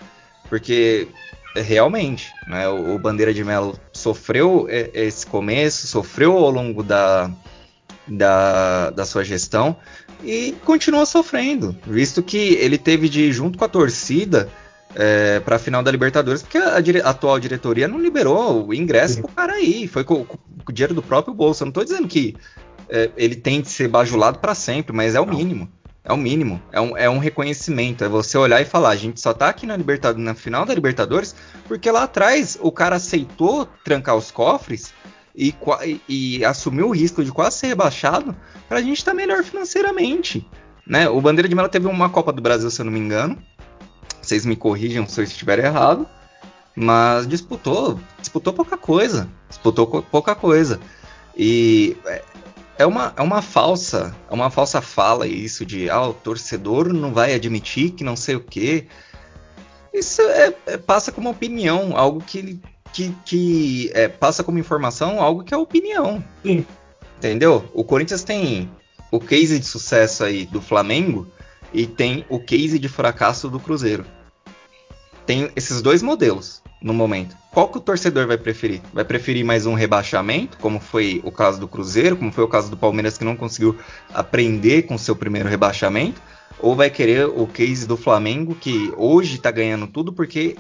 Porque, realmente, né, o, o Bandeira de Melo sofreu esse começo, sofreu ao longo da, da, da sua gestão e continua sofrendo, visto que ele teve de, junto com a torcida, é, para a final da Libertadores, porque a, dire atual diretoria não liberou o ingresso Sim. pro cara aí. Foi com, com, o dinheiro do próprio bolso. Eu não estou dizendo que é, ele tem de ser bajulado para sempre, mas é o não. mínimo. É o mínimo. É um, é um reconhecimento. É você olhar e falar: a gente só tá aqui na, Libertadores, na final da Libertadores porque lá atrás o cara aceitou trancar os cofres e, e, e assumiu o risco de quase ser rebaixado para a gente estar tá melhor financeiramente. Né? O Bandeira de Melo teve uma Copa do Brasil, se eu não me engano, vocês me corrijam se eu estiver errado. Mas disputou, disputou pouca coisa. Disputou pouca coisa. E é, é uma, é uma falsa, é uma falsa fala isso de ah, o torcedor não vai admitir que não sei o quê. Isso é, é, passa como opinião, algo que, que, que é, passa como informação, algo que é opinião. Sim. Entendeu? O Corinthians tem o case de sucesso aí do Flamengo e tem o case de fracasso do Cruzeiro. Tem esses dois modelos no momento. Qual que o torcedor vai preferir? Vai preferir mais um rebaixamento, como foi o caso do Cruzeiro, como foi o caso do Palmeiras que não conseguiu aprender com seu primeiro rebaixamento? Ou vai querer o case do Flamengo que hoje está ganhando tudo porque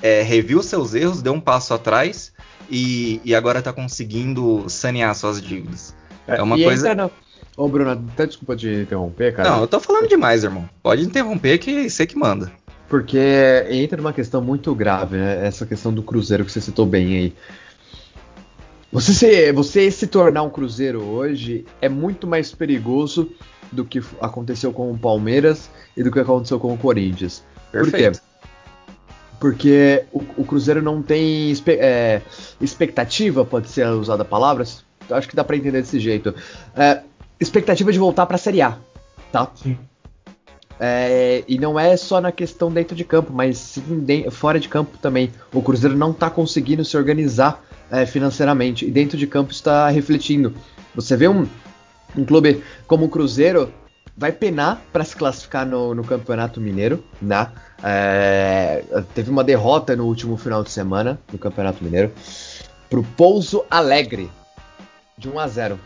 é, reviu seus erros, deu um passo atrás e, e agora está conseguindo sanear suas dívidas? É, é uma coisa. No Ô, Bruno, até desculpa te interromper, cara. Não, eu tô falando demais, irmão. Pode interromper que você que manda. Porque entra numa questão muito grave, né? Essa questão do Cruzeiro que você citou bem aí. Você se, você se tornar um Cruzeiro hoje é muito mais perigoso do que aconteceu com o Palmeiras e do que aconteceu com o Corinthians. Perfeito. Por quê? Porque o, o Cruzeiro não tem é, expectativa, pode ser usada a palavra, acho que dá para entender desse jeito. É, expectativa de voltar para a Série A, tá? Sim. É, e não é só na questão dentro de campo, mas sim de, fora de campo também. O Cruzeiro não está conseguindo se organizar é, financeiramente e dentro de campo está refletindo. Você vê um, um clube como o Cruzeiro vai penar para se classificar no, no, Campeonato Mineiro, né? É, teve uma derrota no último final de semana no Campeonato Mineiro pro Pouso Alegre de 1 a 0.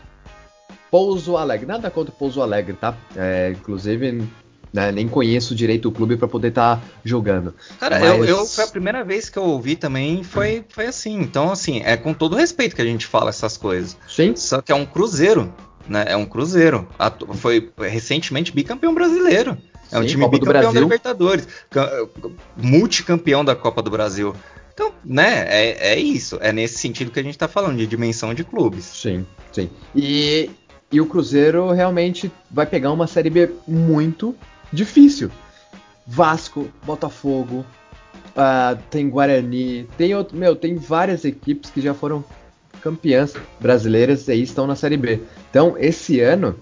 Pouso Alegre, nada contra o Pouso Alegre, tá? É, inclusive né, nem conheço direito o clube para poder estar tá jogando. Cara, Mas... eu, eu, foi a primeira vez que eu ouvi também, foi, foi assim. Então, assim, é com todo respeito que a gente fala essas coisas. Sim. Só que é um cruzeiro, né? É um cruzeiro. Foi recentemente bicampeão brasileiro. É um Sim, time Copa bicampeão da Libertadores, multicampeão da Copa do Brasil. Então, né, é, é isso. É nesse sentido que a gente está falando, de dimensão de clubes. Sim, sim. E, e o Cruzeiro realmente vai pegar uma Série B muito difícil. Vasco, Botafogo, uh, tem Guarani, tem outro, meu, tem várias equipes que já foram campeãs brasileiras e estão na Série B. Então, esse ano,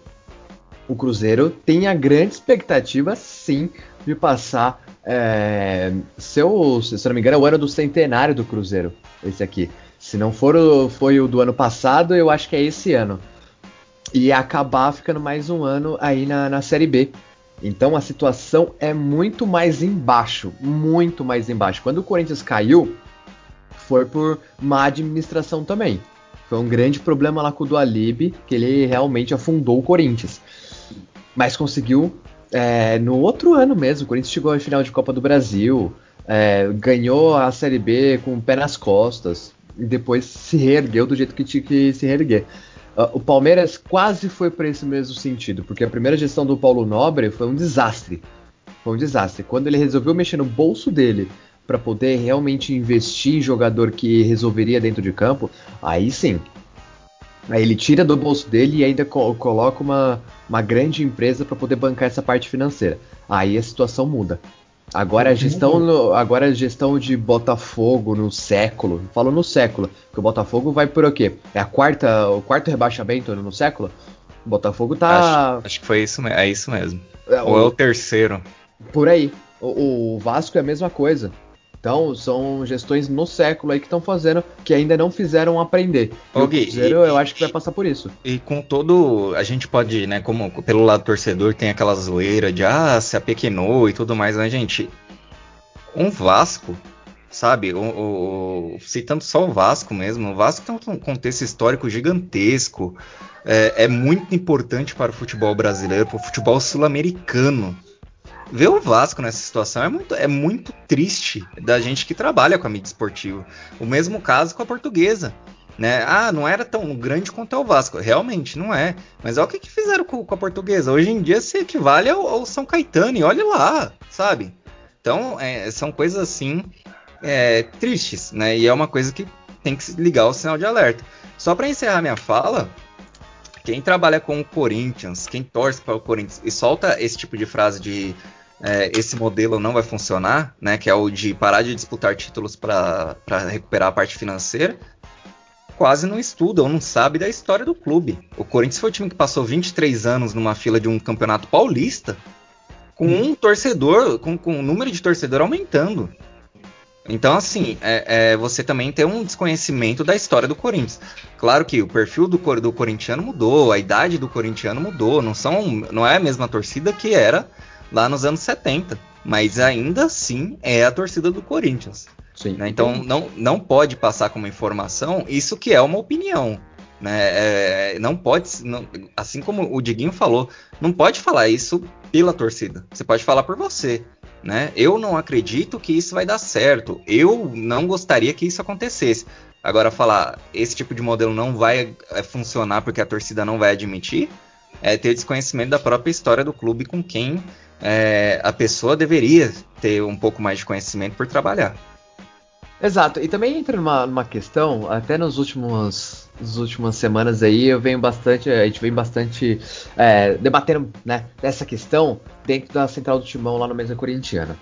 o Cruzeiro tem a grande expectativa, sim, de passar. É, seu, se eu não me engano, é o ano do centenário do Cruzeiro, esse aqui. Se não for o, foi o do ano passado, eu acho que é esse ano. E acabar ficando mais um ano aí na, na Série B. Então a situação é muito mais embaixo, muito mais embaixo. Quando o Corinthians caiu, foi por má administração também. Foi um grande problema lá com o Dualib, que ele realmente afundou o Corinthians. Mas conseguiu é, no outro ano mesmo. O Corinthians chegou à final de Copa do Brasil, é, ganhou a Série B com o pé nas costas, e depois se reergueu do jeito que tinha que se reerguer. Uh, o Palmeiras quase foi para esse mesmo sentido, porque a primeira gestão do Paulo Nobre foi um desastre. Foi um desastre. Quando ele resolveu mexer no bolso dele para poder realmente investir em jogador que resolveria dentro de campo, aí sim. Aí ele tira do bolso dele e ainda co coloca uma, uma grande empresa para poder bancar essa parte financeira. Aí a situação muda. Agora a gestão, no, agora a gestão de Botafogo no século, falo no século, que o Botafogo vai por o quê? É a quarta, o quarto rebaixamento no século? O Botafogo tá. Acho, acho que foi isso, é isso mesmo. É, Ou o, é o terceiro? Por aí. O, o Vasco é a mesma coisa. Então, são gestões no século aí que estão fazendo, que ainda não fizeram aprender. o Cruzeiro, eu acho que vai passar por isso. E com todo. A gente pode, né, como pelo lado torcedor, tem aquela zoeira de ah, se apequenou e tudo mais, mas, gente. Um Vasco, sabe? O, o, citando só o Vasco mesmo, o Vasco tem um contexto histórico gigantesco. É, é muito importante para o futebol brasileiro, para o futebol sul-americano ver o Vasco nessa situação é muito, é muito triste da gente que trabalha com a mídia esportiva. O mesmo caso com a portuguesa. Né? Ah, não era tão grande quanto é o Vasco. Realmente, não é. Mas olha o que, que fizeram com, com, a portuguesa. Hoje em dia se equivale ao, ao São Caetano, e olha lá, sabe? Então, é, são coisas assim é, tristes, né? E é uma coisa que tem que ligar o sinal de alerta. Só para encerrar minha fala, quem trabalha com o Corinthians, quem torce para o Corinthians e solta esse tipo de frase de é, esse modelo não vai funcionar, né, que é o de parar de disputar títulos para recuperar a parte financeira, quase não estuda ou não sabe da história do clube. O Corinthians foi o time que passou 23 anos numa fila de um campeonato paulista, com um torcedor, com, com o número de torcedor aumentando. Então, assim, é, é, você também tem um desconhecimento da história do Corinthians. Claro que o perfil do, do corintiano mudou, a idade do corintiano mudou, não, são, não é a mesma torcida que era lá nos anos 70. Mas ainda assim é a torcida do Corinthians. Sim. Né? Então não, não pode passar como informação isso que é uma opinião. Né? É, não pode, não, assim como o Diguinho falou, não pode falar isso pela torcida. Você pode falar por você. Né? Eu não acredito que isso vai dar certo. Eu não gostaria que isso acontecesse. Agora, falar esse tipo de modelo não vai é, funcionar porque a torcida não vai admitir, é ter desconhecimento da própria história do clube com quem é, a pessoa deveria ter um pouco mais de conhecimento por trabalhar. Exato, e também entra numa, numa questão, até nos últimos, nas últimas semanas aí, eu venho bastante, a gente vem bastante é, debatendo né, essa questão dentro da central do timão lá no Mesa Corintiana.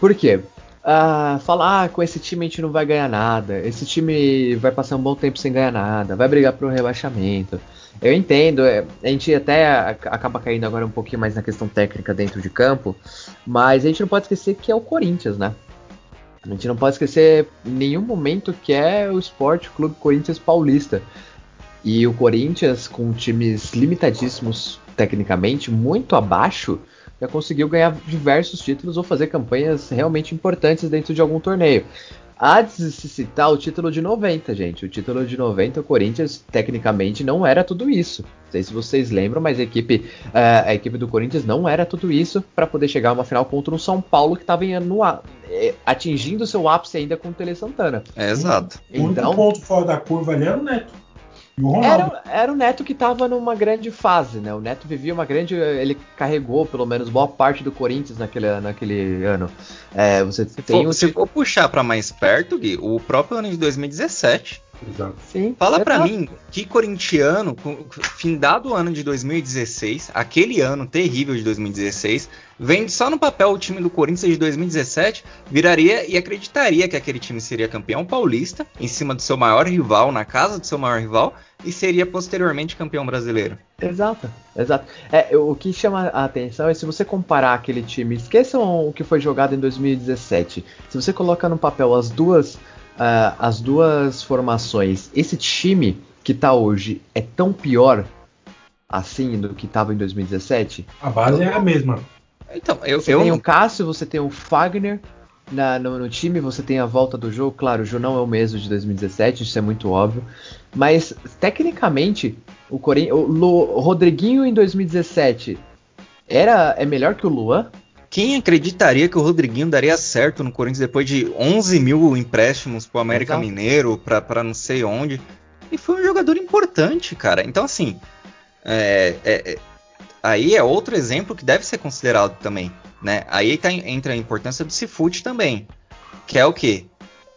Por quê? Uh, falar ah, com esse time a gente não vai ganhar nada, esse time vai passar um bom tempo sem ganhar nada, vai brigar pro rebaixamento. Eu entendo, é, a gente até acaba caindo agora um pouquinho mais na questão técnica dentro de campo, mas a gente não pode esquecer que é o Corinthians, né? A gente não pode esquecer em nenhum momento que é o Esporte Clube Corinthians Paulista. E o Corinthians, com times limitadíssimos tecnicamente, muito abaixo, já conseguiu ganhar diversos títulos ou fazer campanhas realmente importantes dentro de algum torneio. Há de se citar o título de 90, gente. O título de 90, o Corinthians, tecnicamente, não era tudo isso. Não sei se vocês lembram, mas a equipe, uh, a equipe do Corinthians não era tudo isso para poder chegar a uma final contra um São Paulo que estava eh, atingindo seu ápice ainda com o Tele Santana. É, exato. O único então, ponto fora da curva ali era o Neto. Era, era, o Neto que estava numa grande fase, né? O Neto vivia uma grande. Ele carregou, pelo menos, boa parte do Corinthians naquele, naquele ano. É, você se tem for, um... Se for puxar para mais perto, Gui, o próprio ano de 2017. Exato. Sim, Fala para mim, que corintiano, findado o ano de 2016, aquele ano terrível de 2016, vendo só no papel o time do Corinthians de 2017, viraria e acreditaria que aquele time seria campeão paulista, em cima do seu maior rival, na casa do seu maior rival, e seria posteriormente campeão brasileiro. Exato, exato. É, o que chama a atenção é se você comparar aquele time, esqueçam o que foi jogado em 2017. Se você coloca no papel as duas uh, as duas formações, esse time que tá hoje é tão pior assim do que tava em 2017? A base é a mesma. Então, eu, você eu... tem o Cássio, você tem o Fagner na, no, no, time, você tem a volta do jogo. Claro, o jogo não é o mesmo de 2017, isso é muito óbvio. Mas, tecnicamente, o, Corin... o, o Rodriguinho em 2017 era, é melhor que o Luan? Quem acreditaria que o Rodriguinho daria certo no Corinthians depois de 11 mil empréstimos pro América Exato. Mineiro, pra, pra não sei onde? E foi um jogador importante, cara. Então, assim, é, é, é, aí é outro exemplo que deve ser considerado também. Né? Aí tá, entra a importância do Cifute também. Que é o quê?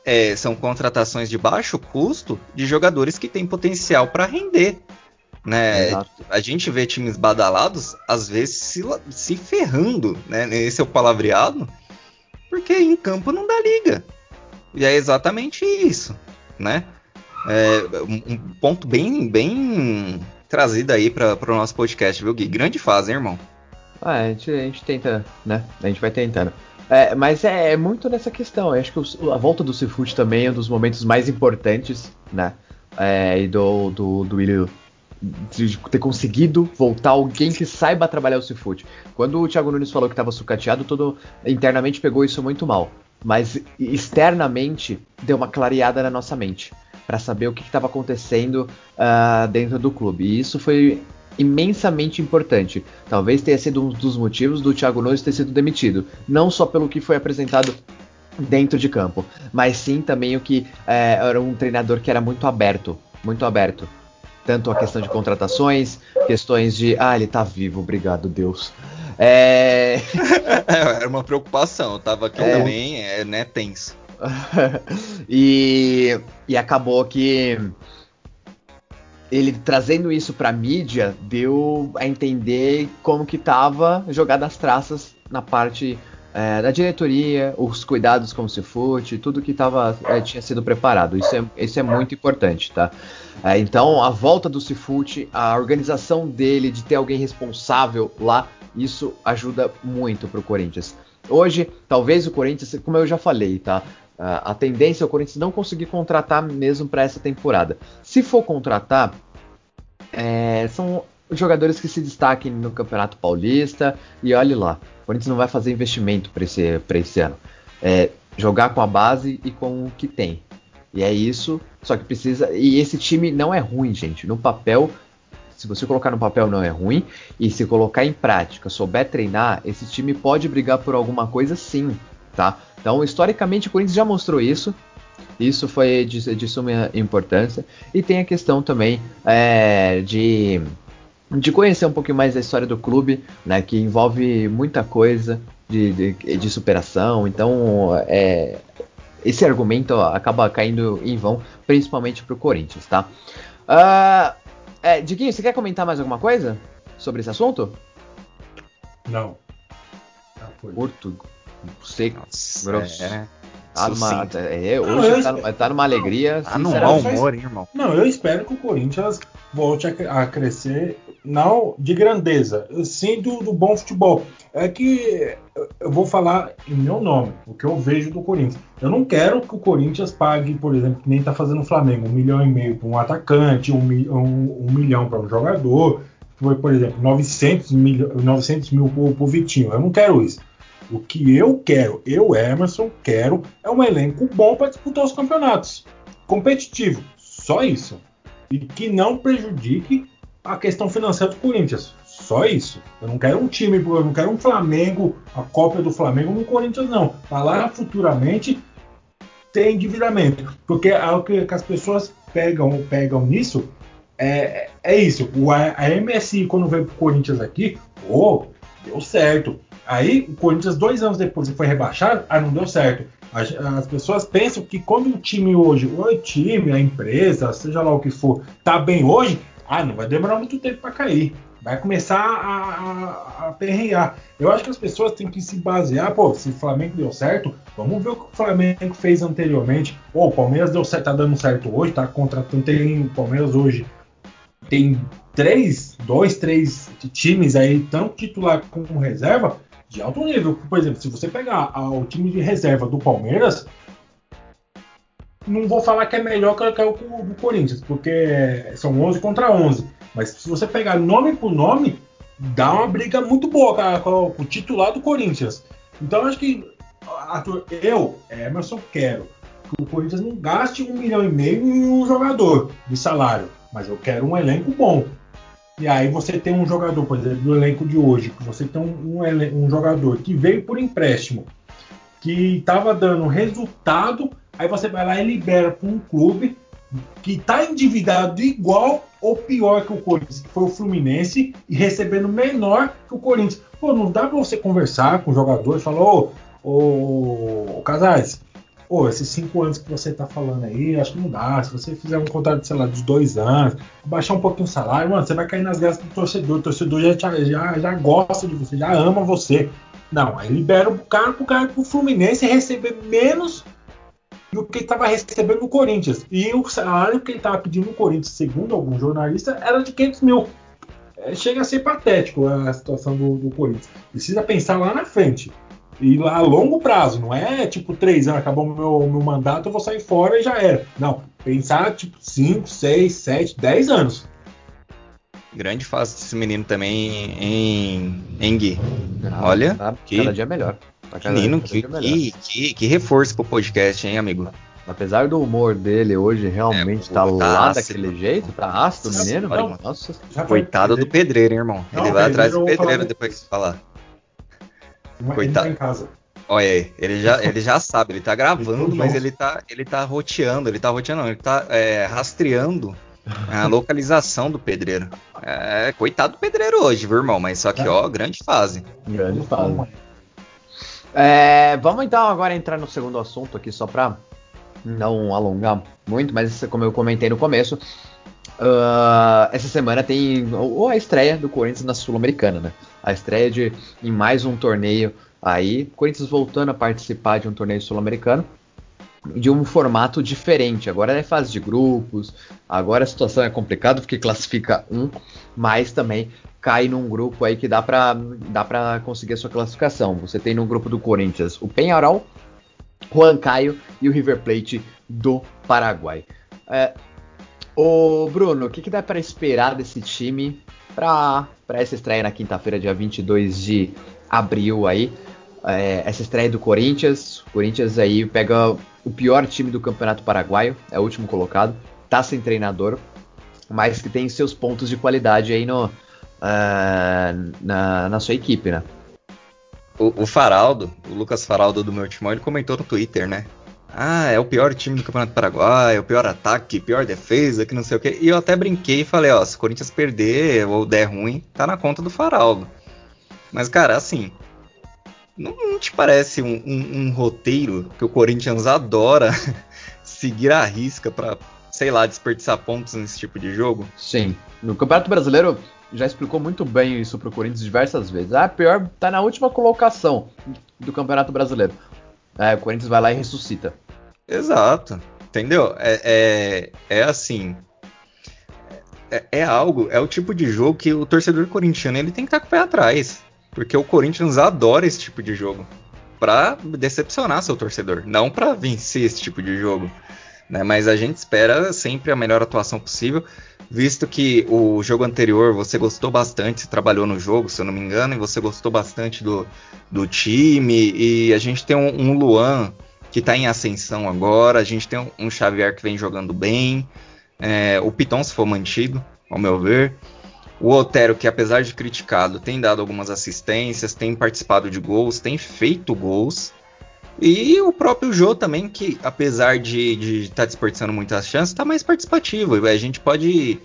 É, são contratações de baixo custo de jogadores que têm potencial para render. Né? A gente vê times badalados, às vezes, se, se ferrando, né? Esse é o palavreado, porque em campo não dá liga. E é exatamente isso, né? É um ponto bem, bem trazido aí para o nosso podcast, viu, Gui? Grande fase, hein, irmão? Ah, a gente, a gente tenta, né? A gente vai tentando. É, mas é, é, muito nessa questão. Eu acho que o, a volta do Seafood também é um dos momentos mais importantes, né? É, e do, do, do William de ter conseguido voltar alguém que saiba trabalhar o Seafood. Quando o Thiago Nunes falou que estava sucateado, todo internamente pegou isso muito mal. Mas externamente deu uma clareada na nossa mente para saber o que estava acontecendo uh, dentro do clube. E isso foi imensamente importante. Talvez tenha sido um dos motivos do Thiago Nunes ter sido demitido. Não só pelo que foi apresentado dentro de campo, mas sim também o que é, era um treinador que era muito aberto, muito aberto tanto a questão de contratações, questões de, ah, ele tá vivo, obrigado, Deus. É... Era uma preocupação, eu tava aqui é... também, é, né, tenso. e, e acabou que ele trazendo isso pra mídia deu a entender como que tava jogada as traças na parte é, da diretoria, os cuidados com o Cifute, tudo que tava, é, tinha sido preparado. Isso é, isso é muito importante, tá? É, então, a volta do Cifute, a organização dele, de ter alguém responsável lá, isso ajuda muito pro Corinthians. Hoje, talvez o Corinthians, como eu já falei, tá? A tendência é o Corinthians não conseguir contratar mesmo para essa temporada. Se for contratar, é, são jogadores que se destaquem no Campeonato Paulista e olhe lá, o Corinthians não vai fazer investimento para esse, esse ano. É, jogar com a base e com o que tem. E é isso, só que precisa. E esse time não é ruim, gente. No papel, se você colocar no papel, não é ruim. E se colocar em prática, souber treinar, esse time pode brigar por alguma coisa sim, tá? Então, historicamente, o Corinthians já mostrou isso. Isso foi de, de suma importância. E tem a questão também é, de, de conhecer um pouquinho mais da história do clube, né? Que envolve muita coisa de, de, de superação. Então, é, esse argumento ó, acaba caindo em vão, principalmente para o Corinthians, tá? Uh, é, Diguinho, você quer comentar mais alguma coisa sobre esse assunto? Não. Curto. seco, grosso. é. Tá numa, é, Não, hoje eu tá, espero- tá numa alegria. Tá num mau humor, hein, irmão? Não, eu espero que o Corinthians volte a, a crescer, não de grandeza, sim do, do bom futebol. É que eu- vou falar em meu nome, o que eu vejo do Corinthians. Eu não quero que o Corinthians pague, por exemplo, que nem tá fazendo o Flamengo, um milhão e meio para um atacante, um, um- um milhão para um jogador, foi, por exemplo, 900 mil, 900 mil pro, pro Vitinho. Eu não quero isso. O que eu quero, eu, Emerson, quero é um elenco bom para disputar os campeonatos. Competitivo. Só isso. E que não prejudique a questão financeira do Corinthians. Só isso. Eu não quero um time, eu não quero um Flamengo, a cópia do Flamengo no Corinthians, não. Pra lá futuramente ter endividamento. Porque é o que, as pessoas pegam, pegam nisso é, é isso. O, a, MSI, quando veio pro Corinthians aqui, pô, deu certo. Aí o Corinthians, dois anos depois, foi rebaixado, ah, não deu certo. As, as pessoas pensam que quando o time hoje, o time, a empresa, seja lá o que for, tá bem hoje, ah, não vai demorar muito tempo para cair. Vai começar a, a, a perrear. Eu acho que as pessoas têm que se basear, pô, se o Flamengo deu certo, vamos ver o que o Flamengo fez anteriormente. Pô, o Palmeiras deu certo, tá dando certo hoje, tá contratando, tem o Palmeiras hoje tem três, dois, três times aí, tanto titular como reserva, de alto nível. Por exemplo, se você pegar a- o time de reserva do Palmeiras, não vou falar que é melhor que, que o do Corinthians, porque são 11 contra 11. Mas se você pegar nome por nome, dá uma briga muito boa com, o titular do Corinthians. Então acho que Arthur, eu, Emerson, quero que o Corinthians não gaste um milhão e meio em um jogador de salário, mas eu quero um elenco bom. E aí você tem um jogador, por exemplo, do elenco de hoje, que você tem um, um jogador que veio por empréstimo, que estava dando resultado, aí você vai lá e libera para um clube que está endividado igual ou pior que o Corinthians, que foi o Fluminense, e recebendo menor que o Corinthians. Pô, não dá para você conversar com o jogador e falar, ô, ô Casais, Pô, esses cinco anos que você tá falando aí, acho que não dá. Se você fizer um contrato, sei lá, de dois anos, baixar um pouquinho o salário, mano, você vai cair nas graças do torcedor. O torcedor já, te- já, já gosta de você, já ama você. Não, aí libera o cara pro cara pro Fluminense receber menos do que ele tava recebendo no Corinthians. E o salário que ele tava pedindo no Corinthians, segundo algum jornalista, era de 500 mil. É, chega a ser patético a situação do, do Corinthians. Precisa pensar lá na frente. E lá a longo prazo, não é tipo três anos, acabou meu, meu mandato, eu vou sair fora e já era. Não, pensar tipo 5, 6, 7, 10 anos. Grande fase desse menino também em, em Gui. Ah, Olha, tá que- cada dia melhor. Tá cada, Menino, cada que, dia melhor. que, que, que reforço pro podcast, hein, amigo? Apesar do humor dele hoje realmente É, tá tá lá ácido. daquele jeito, tá ácido o menino. Não. Nossa, Coitado do pedreiro, hein, irmão. Não, ele vai atrás do pedreiro depois. depois de falar. Ele coitado. tá em casa. Olha aí, ele já, ele já sabe, ele tá gravando, Ele mas ele tá, ele tá roteando, ele tá roteando, não, ele tá é, rastreando a localização do pedreiro. É, coitado do pedreiro hoje, viu, irmão? Mas só que, ó, grande fase. grande fase. É, vamos então agora entrar no segundo assunto aqui, só pra não alongar muito, mas como eu comentei no começo, ah, essa semana tem o- a estreia do Corinthians na Sul-Americana, né? A estreia de em mais um torneio aí, Corinthians voltando a participar de um torneio sul-americano de um formato diferente. Agora é fase de grupos, agora a situação é complicada porque classifica um, mas também cai num grupo aí que dá pra dá para conseguir a sua classificação. Você tem no grupo do Corinthians o Penharol, Juan Caio e o River Plate do Paraguai. É, ô Bruno, o que, que dá para esperar desse time para essa estreia na quinta-feira, dia 22 de abril aí? É, essa estreia do Corinthians, o Corinthians aí pega o pior time do Campeonato Paraguaio, é o último colocado, tá sem treinador, mas que tem seus pontos de qualidade aí no, ah, na, na sua equipe, né? O, o Faraldo, o Lucas Faraldo do meu timão, ele comentou no Twitter, né? Ah, é o pior time do Campeonato Paraguai, é o pior ataque, pior defesa, que não sei o quê. E eu até brinquei e falei, ó, se o Corinthians perder ou der ruim, tá na conta do Faraldo. Mas, cara, assim, não, não te parece um, um- um roteiro que o Corinthians adora seguir à risca pra, sei lá, desperdiçar pontos nesse tipo de jogo? Sim. No Campeonato Brasileiro já explicou muito bem isso pro Corinthians diversas vezes. Ah, pior tá na última colocação. do Campeonato Brasileiro. É, o Corinthians vai lá e ressuscita. Exato. Entendeu? É, é, é assim. É, é, algo, é o tipo de jogo que o torcedor corintiano ele tem que estar com o pé atrás. Porque o Corinthians adora esse tipo de jogo. Pra decepcionar seu torcedor, não para vencer esse tipo de jogo. Né? Mas a gente espera sempre a melhor atuação possível, visto que o jogo anterior você gostou bastante, você trabalhou no jogo, se eu não me engano, e você gostou bastante do, do time, e a gente tem um, um Luan que está em ascensão agora, a gente tem um, Xavier que vem jogando bem, é, o Piton se for mantido, ao meu ver. O Otero, que apesar de criticado, tem dado algumas assistências, tem participado de gols, tem feito gols. E o próprio Jô também, que apesar de estar tá desperdiçando muitas chances, está mais participativo. A gente pode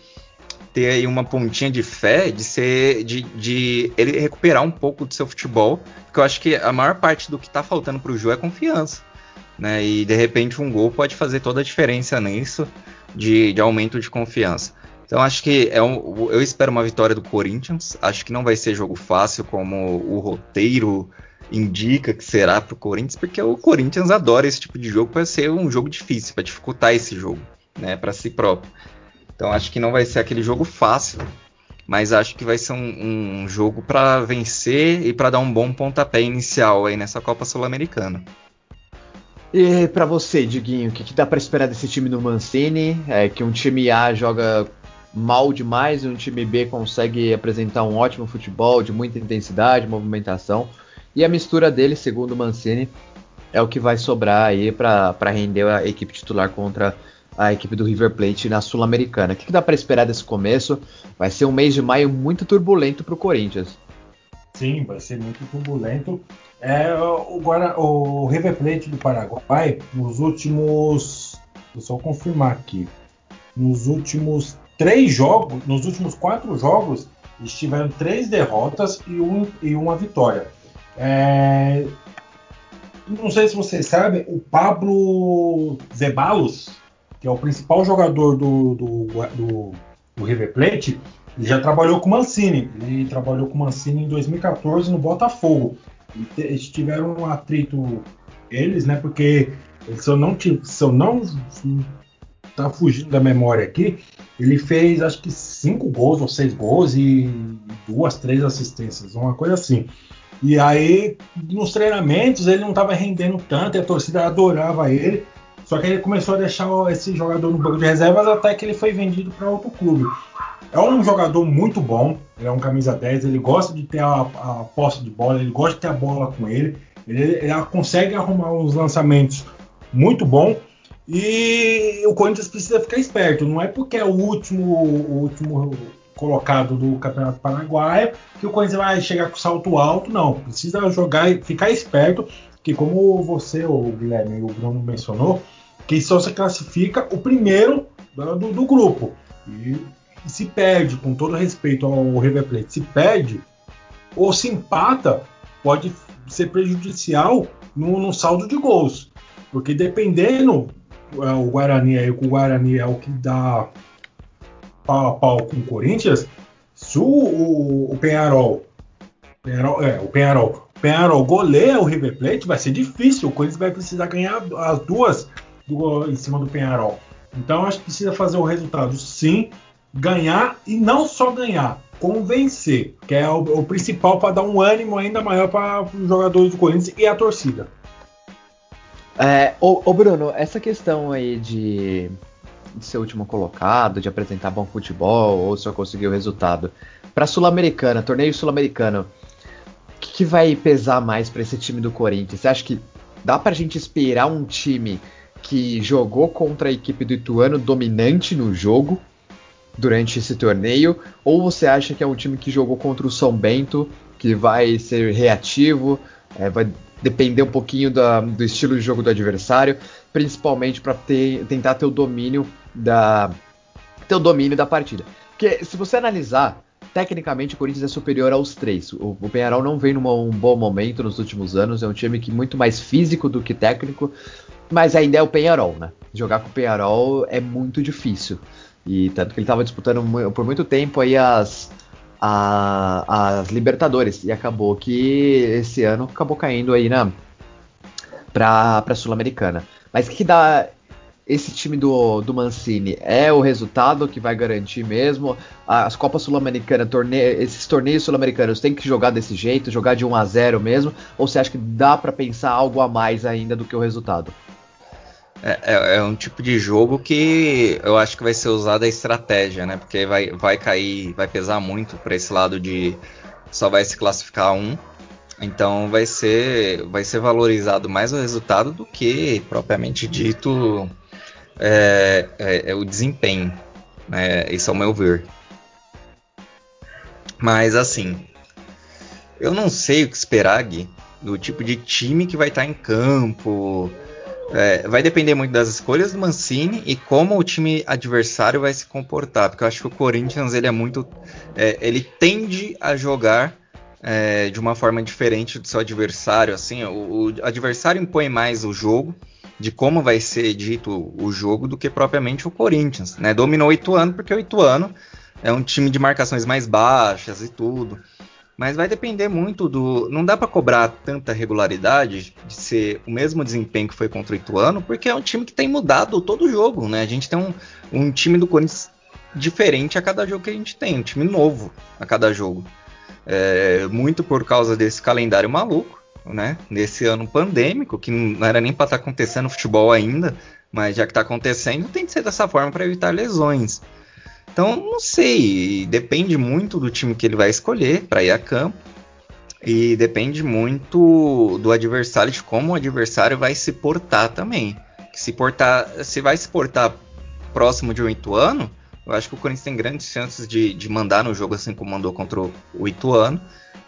ter aí uma pontinha de fé de ser de, de, ele recuperar um pouco do seu futebol, porque eu acho que a maior parte do que está faltando para o Jô é confiança. Né? E de repente um gol pode fazer toda a diferença nisso de, de aumento de confiança. Então acho que é um, eu espero uma vitória do Corinthians. Acho que não vai ser jogo fácil como o roteiro indica que será para o Corinthians, porque o Corinthians adora esse tipo de jogo para ser um jogo difícil, para dificultar esse jogo, né, para si próprio. Então acho que não vai ser aquele jogo fácil, mas acho que vai ser um, um jogo para vencer e para dar um bom pontapé inicial aí nessa Copa Sul-Americana. E para você, Diguinho, o que, que dá para esperar desse time do Mancini? É que um time A joga mal demais e um time B consegue apresentar um ótimo futebol de muita intensidade, movimentação. E a mistura dele, segundo o Mancini, é o que vai sobrar aí para render a equipe titular contra a equipe do River Plate na Sul-Americana. O que, que dá para esperar desse começo? Vai ser um mês de maio muito turbulento para o Corinthians. Sim, vai ser muito turbulento. É, o, Guara, o River Plate do Paraguai, nos últimos. Vou só confirmar aqui. Nos últimos três jogos, nos últimos quatro jogos, eles tiveram três derrotas e, um, e uma vitória. É... Não sei se vocês sabem, o Pablo Zeballos, que é o principal jogador do, do, do, do River Plate, ele já trabalhou com o Mancini. Ele trabalhou com o Mancini em 2014 no Botafogo. Eles tiveram um atrito, eles, né? Porque se eu não, eu não tá fugindo da memória aqui, ele fez acho que cinco gols ou seis gols e duas, três assistências, uma coisa assim. E aí, nos treinamentos, ele não estava rendendo tanto e a torcida adorava ele. Só que ele começou a deixar esse jogador no banco de reservas até que ele foi vendido para outro clube. É um jogador muito bom, ele é um camisa 10, ele gosta de ter a, a posse de bola, ele gosta de ter a bola com ele, ele, ele consegue arrumar uns lançamentos muito bom. E o Corinthians precisa ficar esperto, não é porque é o último, o último colocado do Campeonato Paraguaio, que o Corinthians vai chegar com salto alto, não. Precisa jogar e ficar esperto, que como você, o Guilherme e o Bruno mencionou, que só se classifica o primeiro do, do grupo. E, e, se perde, com todo respeito ao River Plate, se perde ou se empata, pode ser prejudicial no, no saldo de gols. Porque dependendo, é, o Guarani aí, o Guarani é o que dá pau a pau com o Corinthians, se o, o, o Penharol, Penharol, é, o Penharol, Penharol goleia o River Plate, vai ser difícil. O Corinthians vai precisar ganhar as duas do, em cima do Penharol. Então acho que precisa fazer o resultado sim, ganhar e não só ganhar, convencer, que é o, o principal para dar um ânimo ainda maior para os jogadores do Corinthians e a torcida. É, ô, ô Bruno, essa questão aí de de ser último colocado, de apresentar bom futebol, ou só conseguir o resultado. Para Sul-Americana, torneio Sul-Americano, o que, que, vai pesar mais para esse time do Corinthians? Você acha que dá para a gente esperar um time que jogou contra a equipe do Ituano dominante no jogo durante esse torneio? Ou você acha que é um time que jogou contra o São Bento, que vai ser reativo, é, vai depender um pouquinho da, do estilo de jogo do adversário, principalmente para tentar ter o domínio da ter o domínio da partida. Porque se você analisar, tecnicamente o Corinthians é superior aos três. O, o Penharol não vem num um bom momento nos últimos anos, é um time que muito mais físico do que técnico, mas ainda é o Penharol, né? Jogar com o Penharol é muito difícil. E tanto que ele estava disputando por muito tempo aí as a, as Libertadores. E acabou que esse ano acabou caindo aí na para a Sul-Americana. Mas o que, que dá esse time do, do Mancini? É o resultado que vai garantir mesmo? As Copas Sul-Americanas, torne esses torneios sul-americanos tem que jogar desse jeito, jogar de 1 a 0 mesmo? Ou você acha que dá para pensar algo a mais ainda do que o resultado? É, é, é, um tipo de jogo que eu acho que vai ser usada a estratégia, né? Porque vai, vai cair, vai pesar muito para esse lado de só vai se classificar um. Então vai ser, vai ser valorizado mais o resultado do que propriamente dito é, é, é o desempenho. Né? Isso é o meu ver. Mas assim, eu não sei o que esperar, Gui, do tipo de time que vai estar em campo é, vai depender muito das escolhas do Mancini e como o time adversário vai se comportar, porque eu acho que o Corinthians ele é muito, é, ele tende a jogar é, de uma forma diferente do seu adversário. Assim, o, o, adversário impõe mais o jogo de como vai ser dito o jogo do que propriamente o Corinthians. Né? Dominou o Ituano porque o Ituano é um time de marcações mais baixas e tudo. Mas vai depender muito do. Não dá para cobrar tanta regularidade de ser o mesmo desempenho que foi contra o Ituano, porque é um time que tem mudado todo o jogo, né? A gente tem um, um time do Corinthians diferente a cada jogo que a gente tem, um time novo a cada jogo. É, muito por causa desse calendário maluco, né? Nesse ano pandêmico, que não era nem para estar tá acontecendo futebol ainda, mas já que está acontecendo, tem que ser dessa forma para evitar lesões. Então, não sei, depende muito do time que ele vai escolher para ir a campo. E depende muito do adversário, de como o adversário vai se portar também. Se portar, se vai se portar próximo de um Ituano, eu acho que o Corinthians tem grandes chances de, de mandar no jogo assim como mandou contra o Ituano,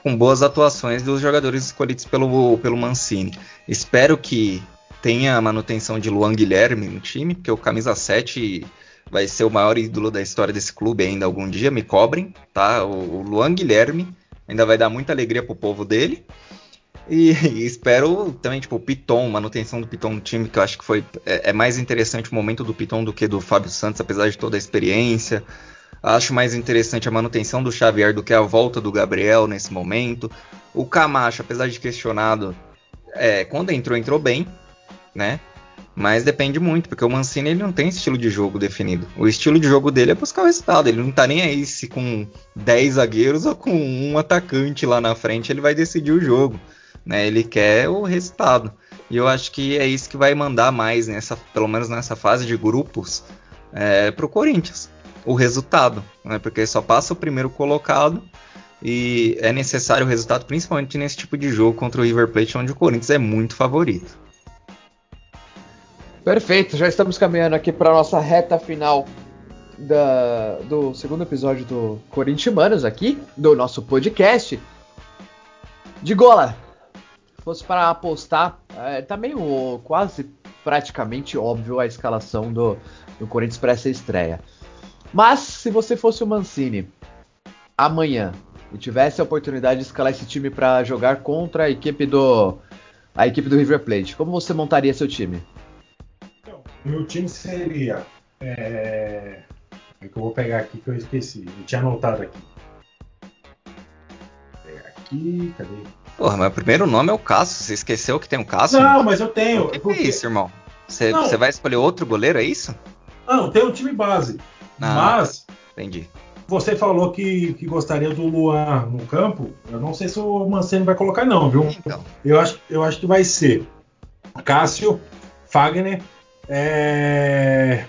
com boas atuações dos jogadores escolhidos pelo, pelo Mancini. Espero que tenha a manutenção de Luan Guilherme no time, porque o camisa 7 vai ser o maior ídolo da história desse clube ainda algum dia, me cobrem, tá? O, o Luan Guilherme ainda vai dar muita alegria pro povo dele. E, e, espero também, tipo, o Piton, manutenção do Piton no time, que eu acho que foi é, é, mais interessante o momento do Piton do que do Fábio Santos, apesar de toda a experiência. Acho mais interessante a manutenção do Xavier do que a volta do Gabriel nesse momento. O Camacho, apesar de questionado, é, quando entrou, entrou bem, né? Mas depende muito, porque o Mancini ele não tem estilo de jogo definido. O estilo de jogo dele é buscar o resultado. Ele não tá nem aí se com 10 zagueiros ou com um atacante lá na frente ele vai decidir o jogo. Né? Ele quer o resultado. E eu acho que é isso que vai mandar mais, nessa, pelo menos nessa fase de grupos, é, pro Corinthians. O resultado. Né? Porque só passa o primeiro colocado e é necessário o resultado, principalmente nesse tipo de jogo contra o River Plate, onde o Corinthians é muito favorito. Perfeito, já estamos caminhando aqui para nossa reta final da, do segundo episódio do Corintianos aqui, do nosso podcast. De gola, fosse para apostar, é, tá meio quase praticamente óbvio a escalação do, do Corinthians para essa estreia. Mas se você fosse o Mancini amanhã e tivesse a oportunidade de escalar esse time para jogar contra a equipe do a equipe do River Plate, como você montaria seu time? Meu time seria. É... é que eu vou pegar aqui que eu esqueci. Eu tinha anotado aqui. Vou pegar aqui, cadê? Porra, meu primeiro nome é o Cássio. Você esqueceu que tem um Cássio? Não, mas eu tenho. O que, porque... é isso, irmão? Você, você vai escolher outro goleiro, é isso? Não, tem um time base. Ah, mas. Entendi. Você falou que, que gostaria do Luan no campo. Eu não sei se o Mancini vai colocar, não, viu? Então. Eu, acho, eu acho que vai ser Cássio, Fagner, é...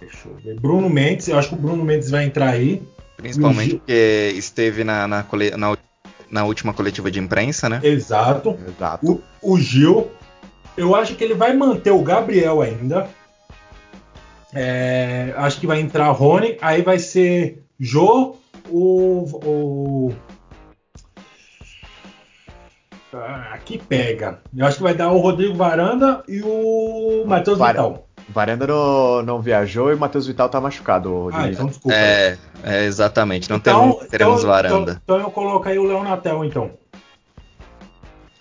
Deixa eu ver. Bruno Mendes, eu acho que o Bruno Mendes vai entrar aí. Principalmente Gil... porque esteve na, na, na, na, última coletiva de imprensa, né? Exato. Exato. O, o, Gil, eu acho que ele vai manter o Gabriel ainda. É, acho que vai entrar Rony, aí vai ser Jô, o, o aqui pega. Eu acho que vai dar o Rodrigo Varanda e o Matheus Var Vital. Varanda não, não, viajou e o Matheus Vital tá machucado. Ah, então desculpa. É, é exatamente. Não então, temos, teremos então, Varanda. Então, então, eu coloco aí o Leão Natel, então.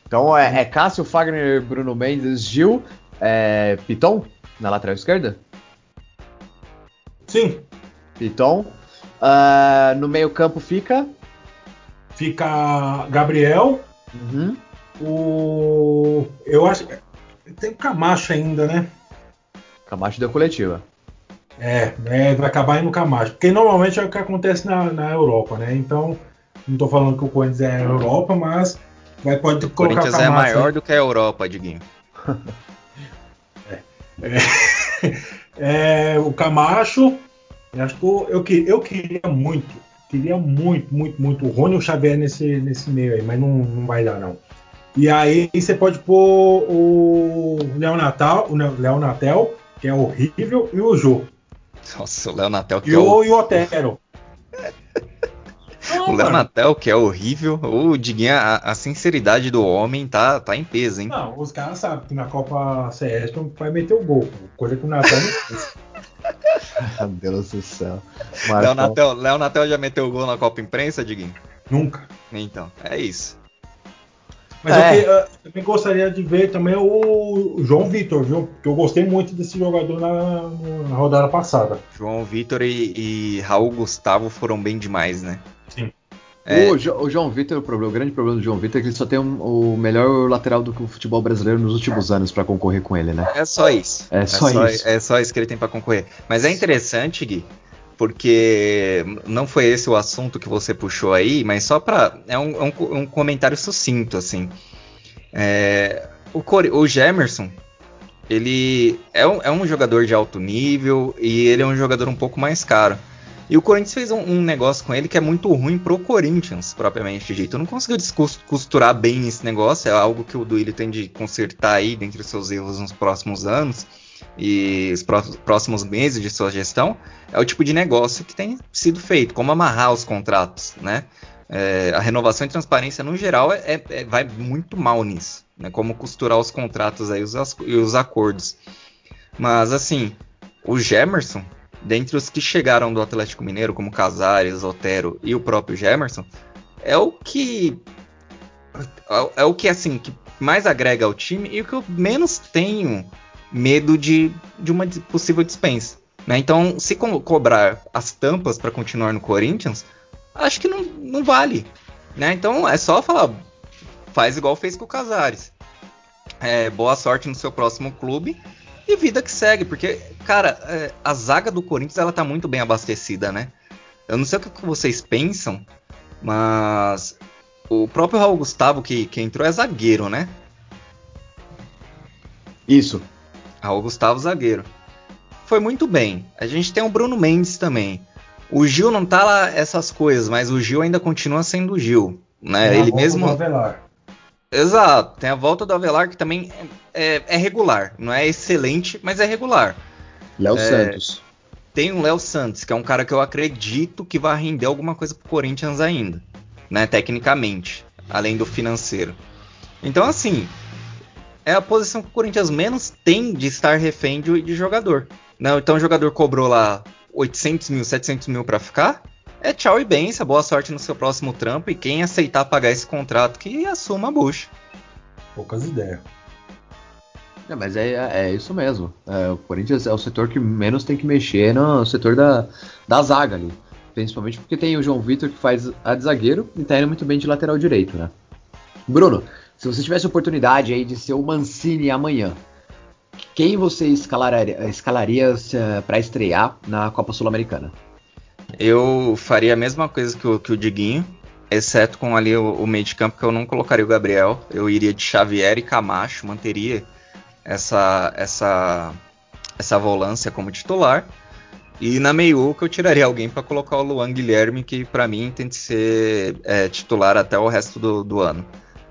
Então é, é Cássio, Fagner, Bruno Mendes, Gil, é, Piton na lateral esquerda? Sim. Piton. Uh, no meio-campo fica. Fica Gabriel. Uhum. O. Eu acho. Tem o Camacho ainda, né? Camacho deu coletiva. É, é, vai acabar indo Camacho. Porque normalmente é o que acontece na, na Europa, né? Então, não tô falando que o Corinthians é a Europa, mas vai, pode o colocar Corinthians é maior aí. do que a Europa, Diguinho. é, é, é, o Camacho, acho que eu, eu, eu, queria muito, queria muito, muito, muito o Rony e o Xavier nesse, nesse meio aí, mas não, não vai dar não. E aí você pode pôr o Léo Natal, o Léo Natel, que é horrível, e o Jô. Nossa, o Léo Natel que e é o, e o Otero. o Léo Natel, que é horrível. O Diguinho, a, a, sinceridade do homem tá, tá em peso, hein? Não, os caras sabem que na Copa CS vai meter o gol. Coisa que o Natel não fez. Meu Deus do céu. Léo Natel, Léo Natel já meteu o gol na Copa Imprensa, Diguinho? Nunca. Então, é isso. Mas é. eu, eu, também gostaria de ver também o João Vitor, viu? Porque eu gostei muito desse jogador na, na rodada passada. João Vitor e, e, Raul Gustavo foram bem demais, né? É... O, jo, o, João Vitor, o, problema, o, grande problema do João Vitor é que ele só tem um, o melhor lateral do futebol brasileiro nos últimos anos para concorrer com ele, né? É só isso. É só, é só isso. É só isso que ele tem para concorrer. Mas é interessante, Gui, porque não foi esse o assunto que você puxou aí, mas só para é um, um, um, comentário sucinto assim. É, o, Core, o Gemerson ele é um, é um, jogador de alto nível e ele é um jogador um pouco mais caro. E o Corinthians fez um, um negócio com ele que é muito ruim pro Corinthians, propriamente dito. Não conseguiu costurar bem esse negócio, é algo que o Duílio tem de consertar aí dentre os seus erros nos próximos anos e os próximos meses de sua gestão, é o tipo de negócio que tem sido feito, como amarrar os contratos, né? É, a renovação e transparência no geral é, é, é, vai muito mal nisso, né? Como costurar os contratos aí os, e os acordos. Mas assim, o Gemerson, dentre os que chegaram do Atlético Mineiro, como Casares, Otero e o próprio Gemerson, é o que é, o que assim que mais agrega ao time e o que eu menos tenho medo de, de uma possível dispensa. Né? Então, se co cobrar as tampas para continuar no Corinthians, acho que não, não vale. Né? Então, é só falar, faz igual fez com o Casares. É, boa sorte no seu próximo clube e vida que segue, porque, cara, é, a zaga do Corinthians ela tá muito bem abastecida, né? Eu não sei o que vocês pensam, mas o próprio Raul Gustavo que, que entrou é zagueiro, né? Isso. Raul Gustavo zagueiro. Foi muito bem. A gente tem o Bruno Mendes também. O Gil não tá lá essas coisas, mas o Gil ainda continua sendo o Gil. Né? Ele mesmo. Exato, tem a volta do Avelar que também é, é, é regular. Não é excelente, mas é regular. Léo é, Santos. Tem o Léo Santos, que é um cara que eu acredito que vai render alguma coisa pro Corinthians ainda. Né, tecnicamente, além do financeiro. Então, assim, é a posição que o Corinthians menos tem de estar refém de, de jogador. Não, então o jogador cobrou lá 800 mil, 700 mil para ficar. É tchau e benção, boa sorte no seu próximo trampo. E quem aceitar pagar esse contrato, que assuma a bucha. Poucas ideias. É, mas é, é isso mesmo. É, o Corinthians é o setor que menos tem que mexer no setor da, da zaga ali. Principalmente porque tem o João Vitor que faz a de zagueiro e tá indo muito bem de lateral direito, né? Bruno, se você tivesse oportunidade aí de ser o Mancini amanhã, quem você escalaria, escalaria uh, para estrear na Copa Sul-Americana? Eu faria a mesma coisa que o, que o Diguinho, exceto com ali o, o meio de campo que eu não colocaria o Gabriel. Eu iria de Xavier e Camacho, manteria essa essa essa volância como titular. E na meiuca eu tiraria alguém para colocar o Luan Guilherme, que para mim tem que ser é, titular até o resto do, do ano.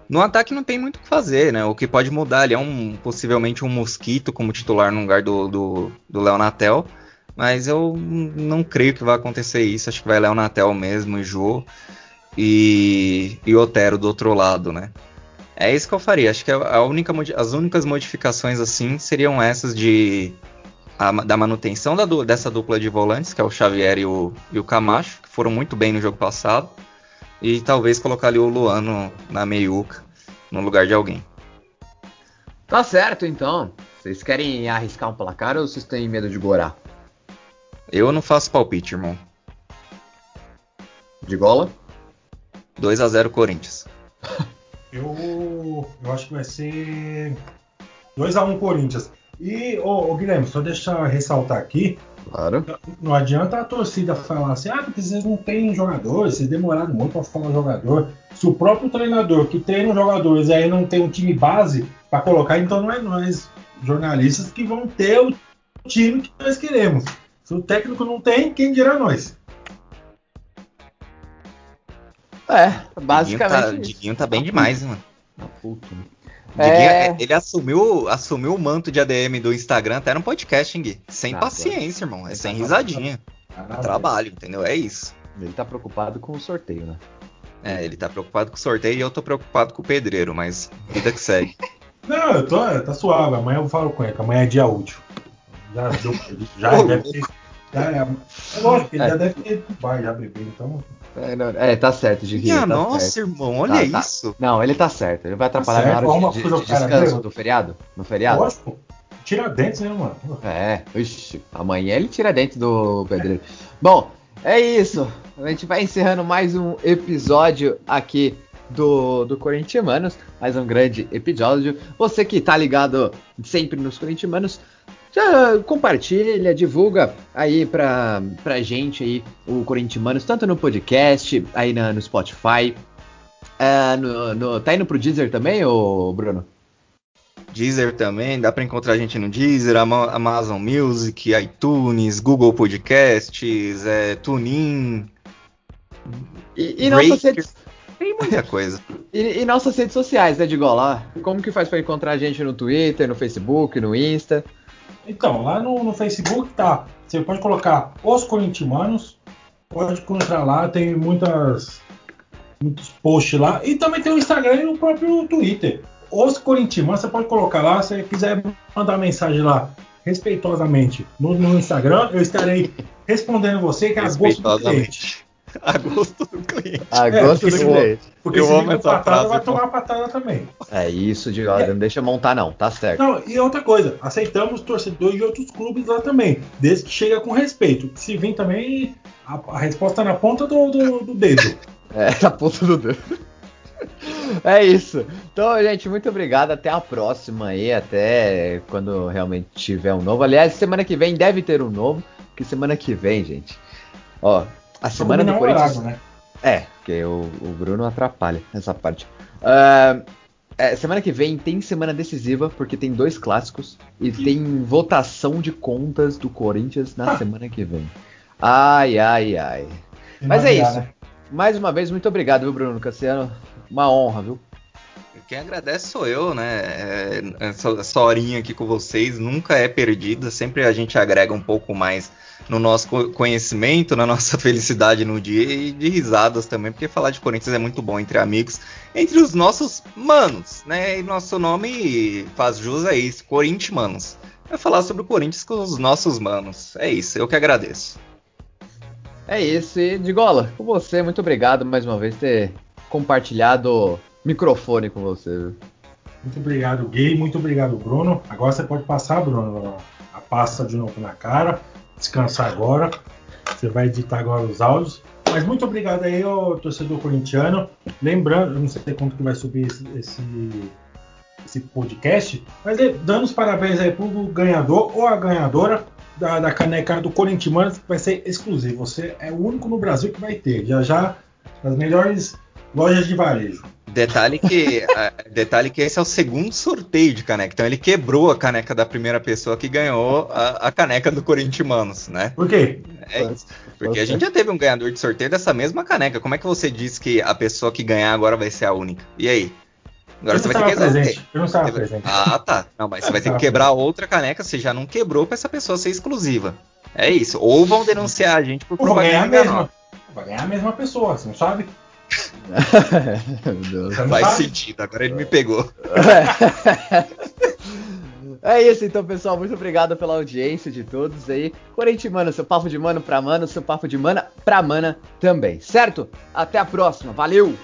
No ataque não tem muito o que fazer, né? O que pode mudar ali é um, possivelmente um mosquito como titular no lugar do, do, do Léo Natel. Mas eu não creio que vai acontecer isso. Acho que vai Léo Natel mesmo, Jô e, e Otero do outro lado, né? É isso que eu faria. Acho que a única, as únicas modificações assim seriam essas de a, da manutenção da, dessa dupla de volantes, que é o Xavier e o, e o Camacho, que foram muito bem no jogo passado. E talvez colocar ali o Luano na meiuca, no lugar de alguém. Tá certo, então. Vocês querem arriscar um placar ou vocês têm medo de gorar? Eu não faço palpite, irmão. De gola? 2 a 0 Corinthians. Eu, eu acho que vai ser 2x1 Corinthians. E, ô, ô, Guilherme, só deixa eu ressaltar aqui. Claro. Não adianta a torcida falar assim, ah, porque vocês não têm jogadores, vocês demoraram muito para falar jogador. Se o próprio treinador que treina os jogadores aí não tem um time base para colocar, então não é nós, jornalistas, que vão ter o time que nós queremos. Se o técnico não tem, quem dirá nós? É, Diguinho tá, basicamente. Diguinho tá bem demais, mano. Ah, puto. Diguinho, É. Ele assumiu, assumiu o manto de ADM do Instagram até no podcast, hein, Gui? Sem paciência, irmão. É Ele sem tá risadinha. É trabalho, entendeu? É isso. Ele tá preocupado com o sorteio, né? É, ele tá preocupado com o sorteio e eu tô preocupado com o pedreiro, mas vida que segue. Não, eu tô, tá suave. Amanhã eu falo com ele, que amanhã é dia útil. Já deu. Já Ô, deve ter. Já é, é lógico ele É. já deve ter bar, já bebeu, então. É, não- é, tá certo. Minha tá nossa, certo. irmão, olha Tá, tá. isso. Não, ele tá certo. Ele vai atrapalhar certo. na hora de, de, de descanso do feriado? No feriado? Lógico. Tira dentes, né, mano? É, ixi, amanhã ele tira dentro do pedreiro. Bom, é isso. A gente vai encerrando mais um episódio aqui do, do Corintianos. Mais um grande episódio. Você que tá ligado sempre nos Corintianos, já compartilha, divulga aí pra, pra gente aí o Corintianos, tanto no podcast, aí na- no Spotify. É, no, no- tá indo pro Deezer também, ô Bruno? Deezer também, dá pra encontrar a gente no Deezer, Ama- Amazon Music, iTunes, Google Podcasts, é, TuneIn, E, e nossas redes tem muita coisa. E, e nossas redes sociais, né, de Gola? Como que faz pra encontrar a gente no Twitter, no Facebook, no Insta? Então, lá no, no Facebook tá. Você pode colocar os corintianos. Pode encontrar lá, tem muitas. Muitos posts lá. E também tem o Instagram e o próprio Twitter. Os corintianos, você pode colocar lá. Se quiser mandar mensagem lá respeitosamente no, no Instagram, eu estarei respondendo você que é a gosto do cliente. A gosto do cliente. A É, gosto porque do se cliente. Porque Eu se vir patada, frase, vai tomar patada também. É isso, de Gola, não deixa montar não, tá certo. Não, e outra coisa, aceitamos torcedores de outros clubes lá também, desde que chega com respeito. Se vir também, a, a resposta é na ponta do, do, do dedo. É, na ponta do dedo. É isso. Então, gente, muito obrigado. Até a próxima aí. Até quando realmente tiver um novo. Aliás, semana que vem deve ter um novo. Que semana que vem, gente. Ó, a semana do um Corinthians. horário, né? É, porque o, o Bruno atrapalha essa parte. Ah, é, semana que vem tem semana decisiva, porque tem dois clássicos e tem votação de contas do Corinthians na Ah. semana que vem. Ai, ai, ai. Tem Mas é isso. né? Mais uma vez, muito obrigado, viu, Bruno Cassiano? Uma honra, viu? Quem agradece sou eu, né? É, essa, essa horinha aqui com vocês nunca é perdida, sempre a gente agrega um pouco mais no nosso co- conhecimento, na nossa felicidade no dia e de risadas também, porque falar de Corinthians é muito bom entre amigos, entre os nossos manos, né? E nosso nome faz jus a isso, Corintianos. É falar sobre o Corinthians com os nossos manos. É isso, eu que agradeço. É isso, e de gola, com você, muito obrigado mais uma vez por ter compartilhado microfone com você. viu? Muito obrigado, Gui. Muito obrigado, Bruno. Agora você pode passar, Bruno, a pasta de novo na cara. Descansar agora. Você vai editar agora os áudios. Mas muito obrigado aí ao torcedor corintiano. Lembrando, não sei quanto que vai subir esse, esse, esse podcast, mas eh, dando os parabéns aí pro ganhador ou a ganhadora da, da caneca do Corintianos, que vai ser exclusivo. Você é o único no Brasil que vai ter. Já já nas melhores lojas de varejo. Detalhe que, a- detalhe que esse é o segundo sorteio de caneca. Então ele quebrou a caneca da primeira pessoa que ganhou a, a caneca do Corintianos, né? Por quê? É isso. Porque a gente já teve um ganhador de sorteio dessa mesma caneca. Como é que você disse que a pessoa que ganhar agora vai ser a única? E aí? Agora você não vai ter que presente. Eu não estava Você presente. Ah, tá. Não, mas você vai ter que quebrar outra caneca. Você já não quebrou pra essa pessoa ser exclusiva. É isso. Ou vão denunciar a gente por vai ganhar a mesma. Vai ganhar a mesma pessoa, você não sabe? Faz sentido. Agora ele me pegou. É isso então, pessoal. Muito obrigado pela audiência de todos aí. Corintiano, seu papo de mano pra mano, seu papo de mana pra mana também, certo? Até a próxima. Valeu!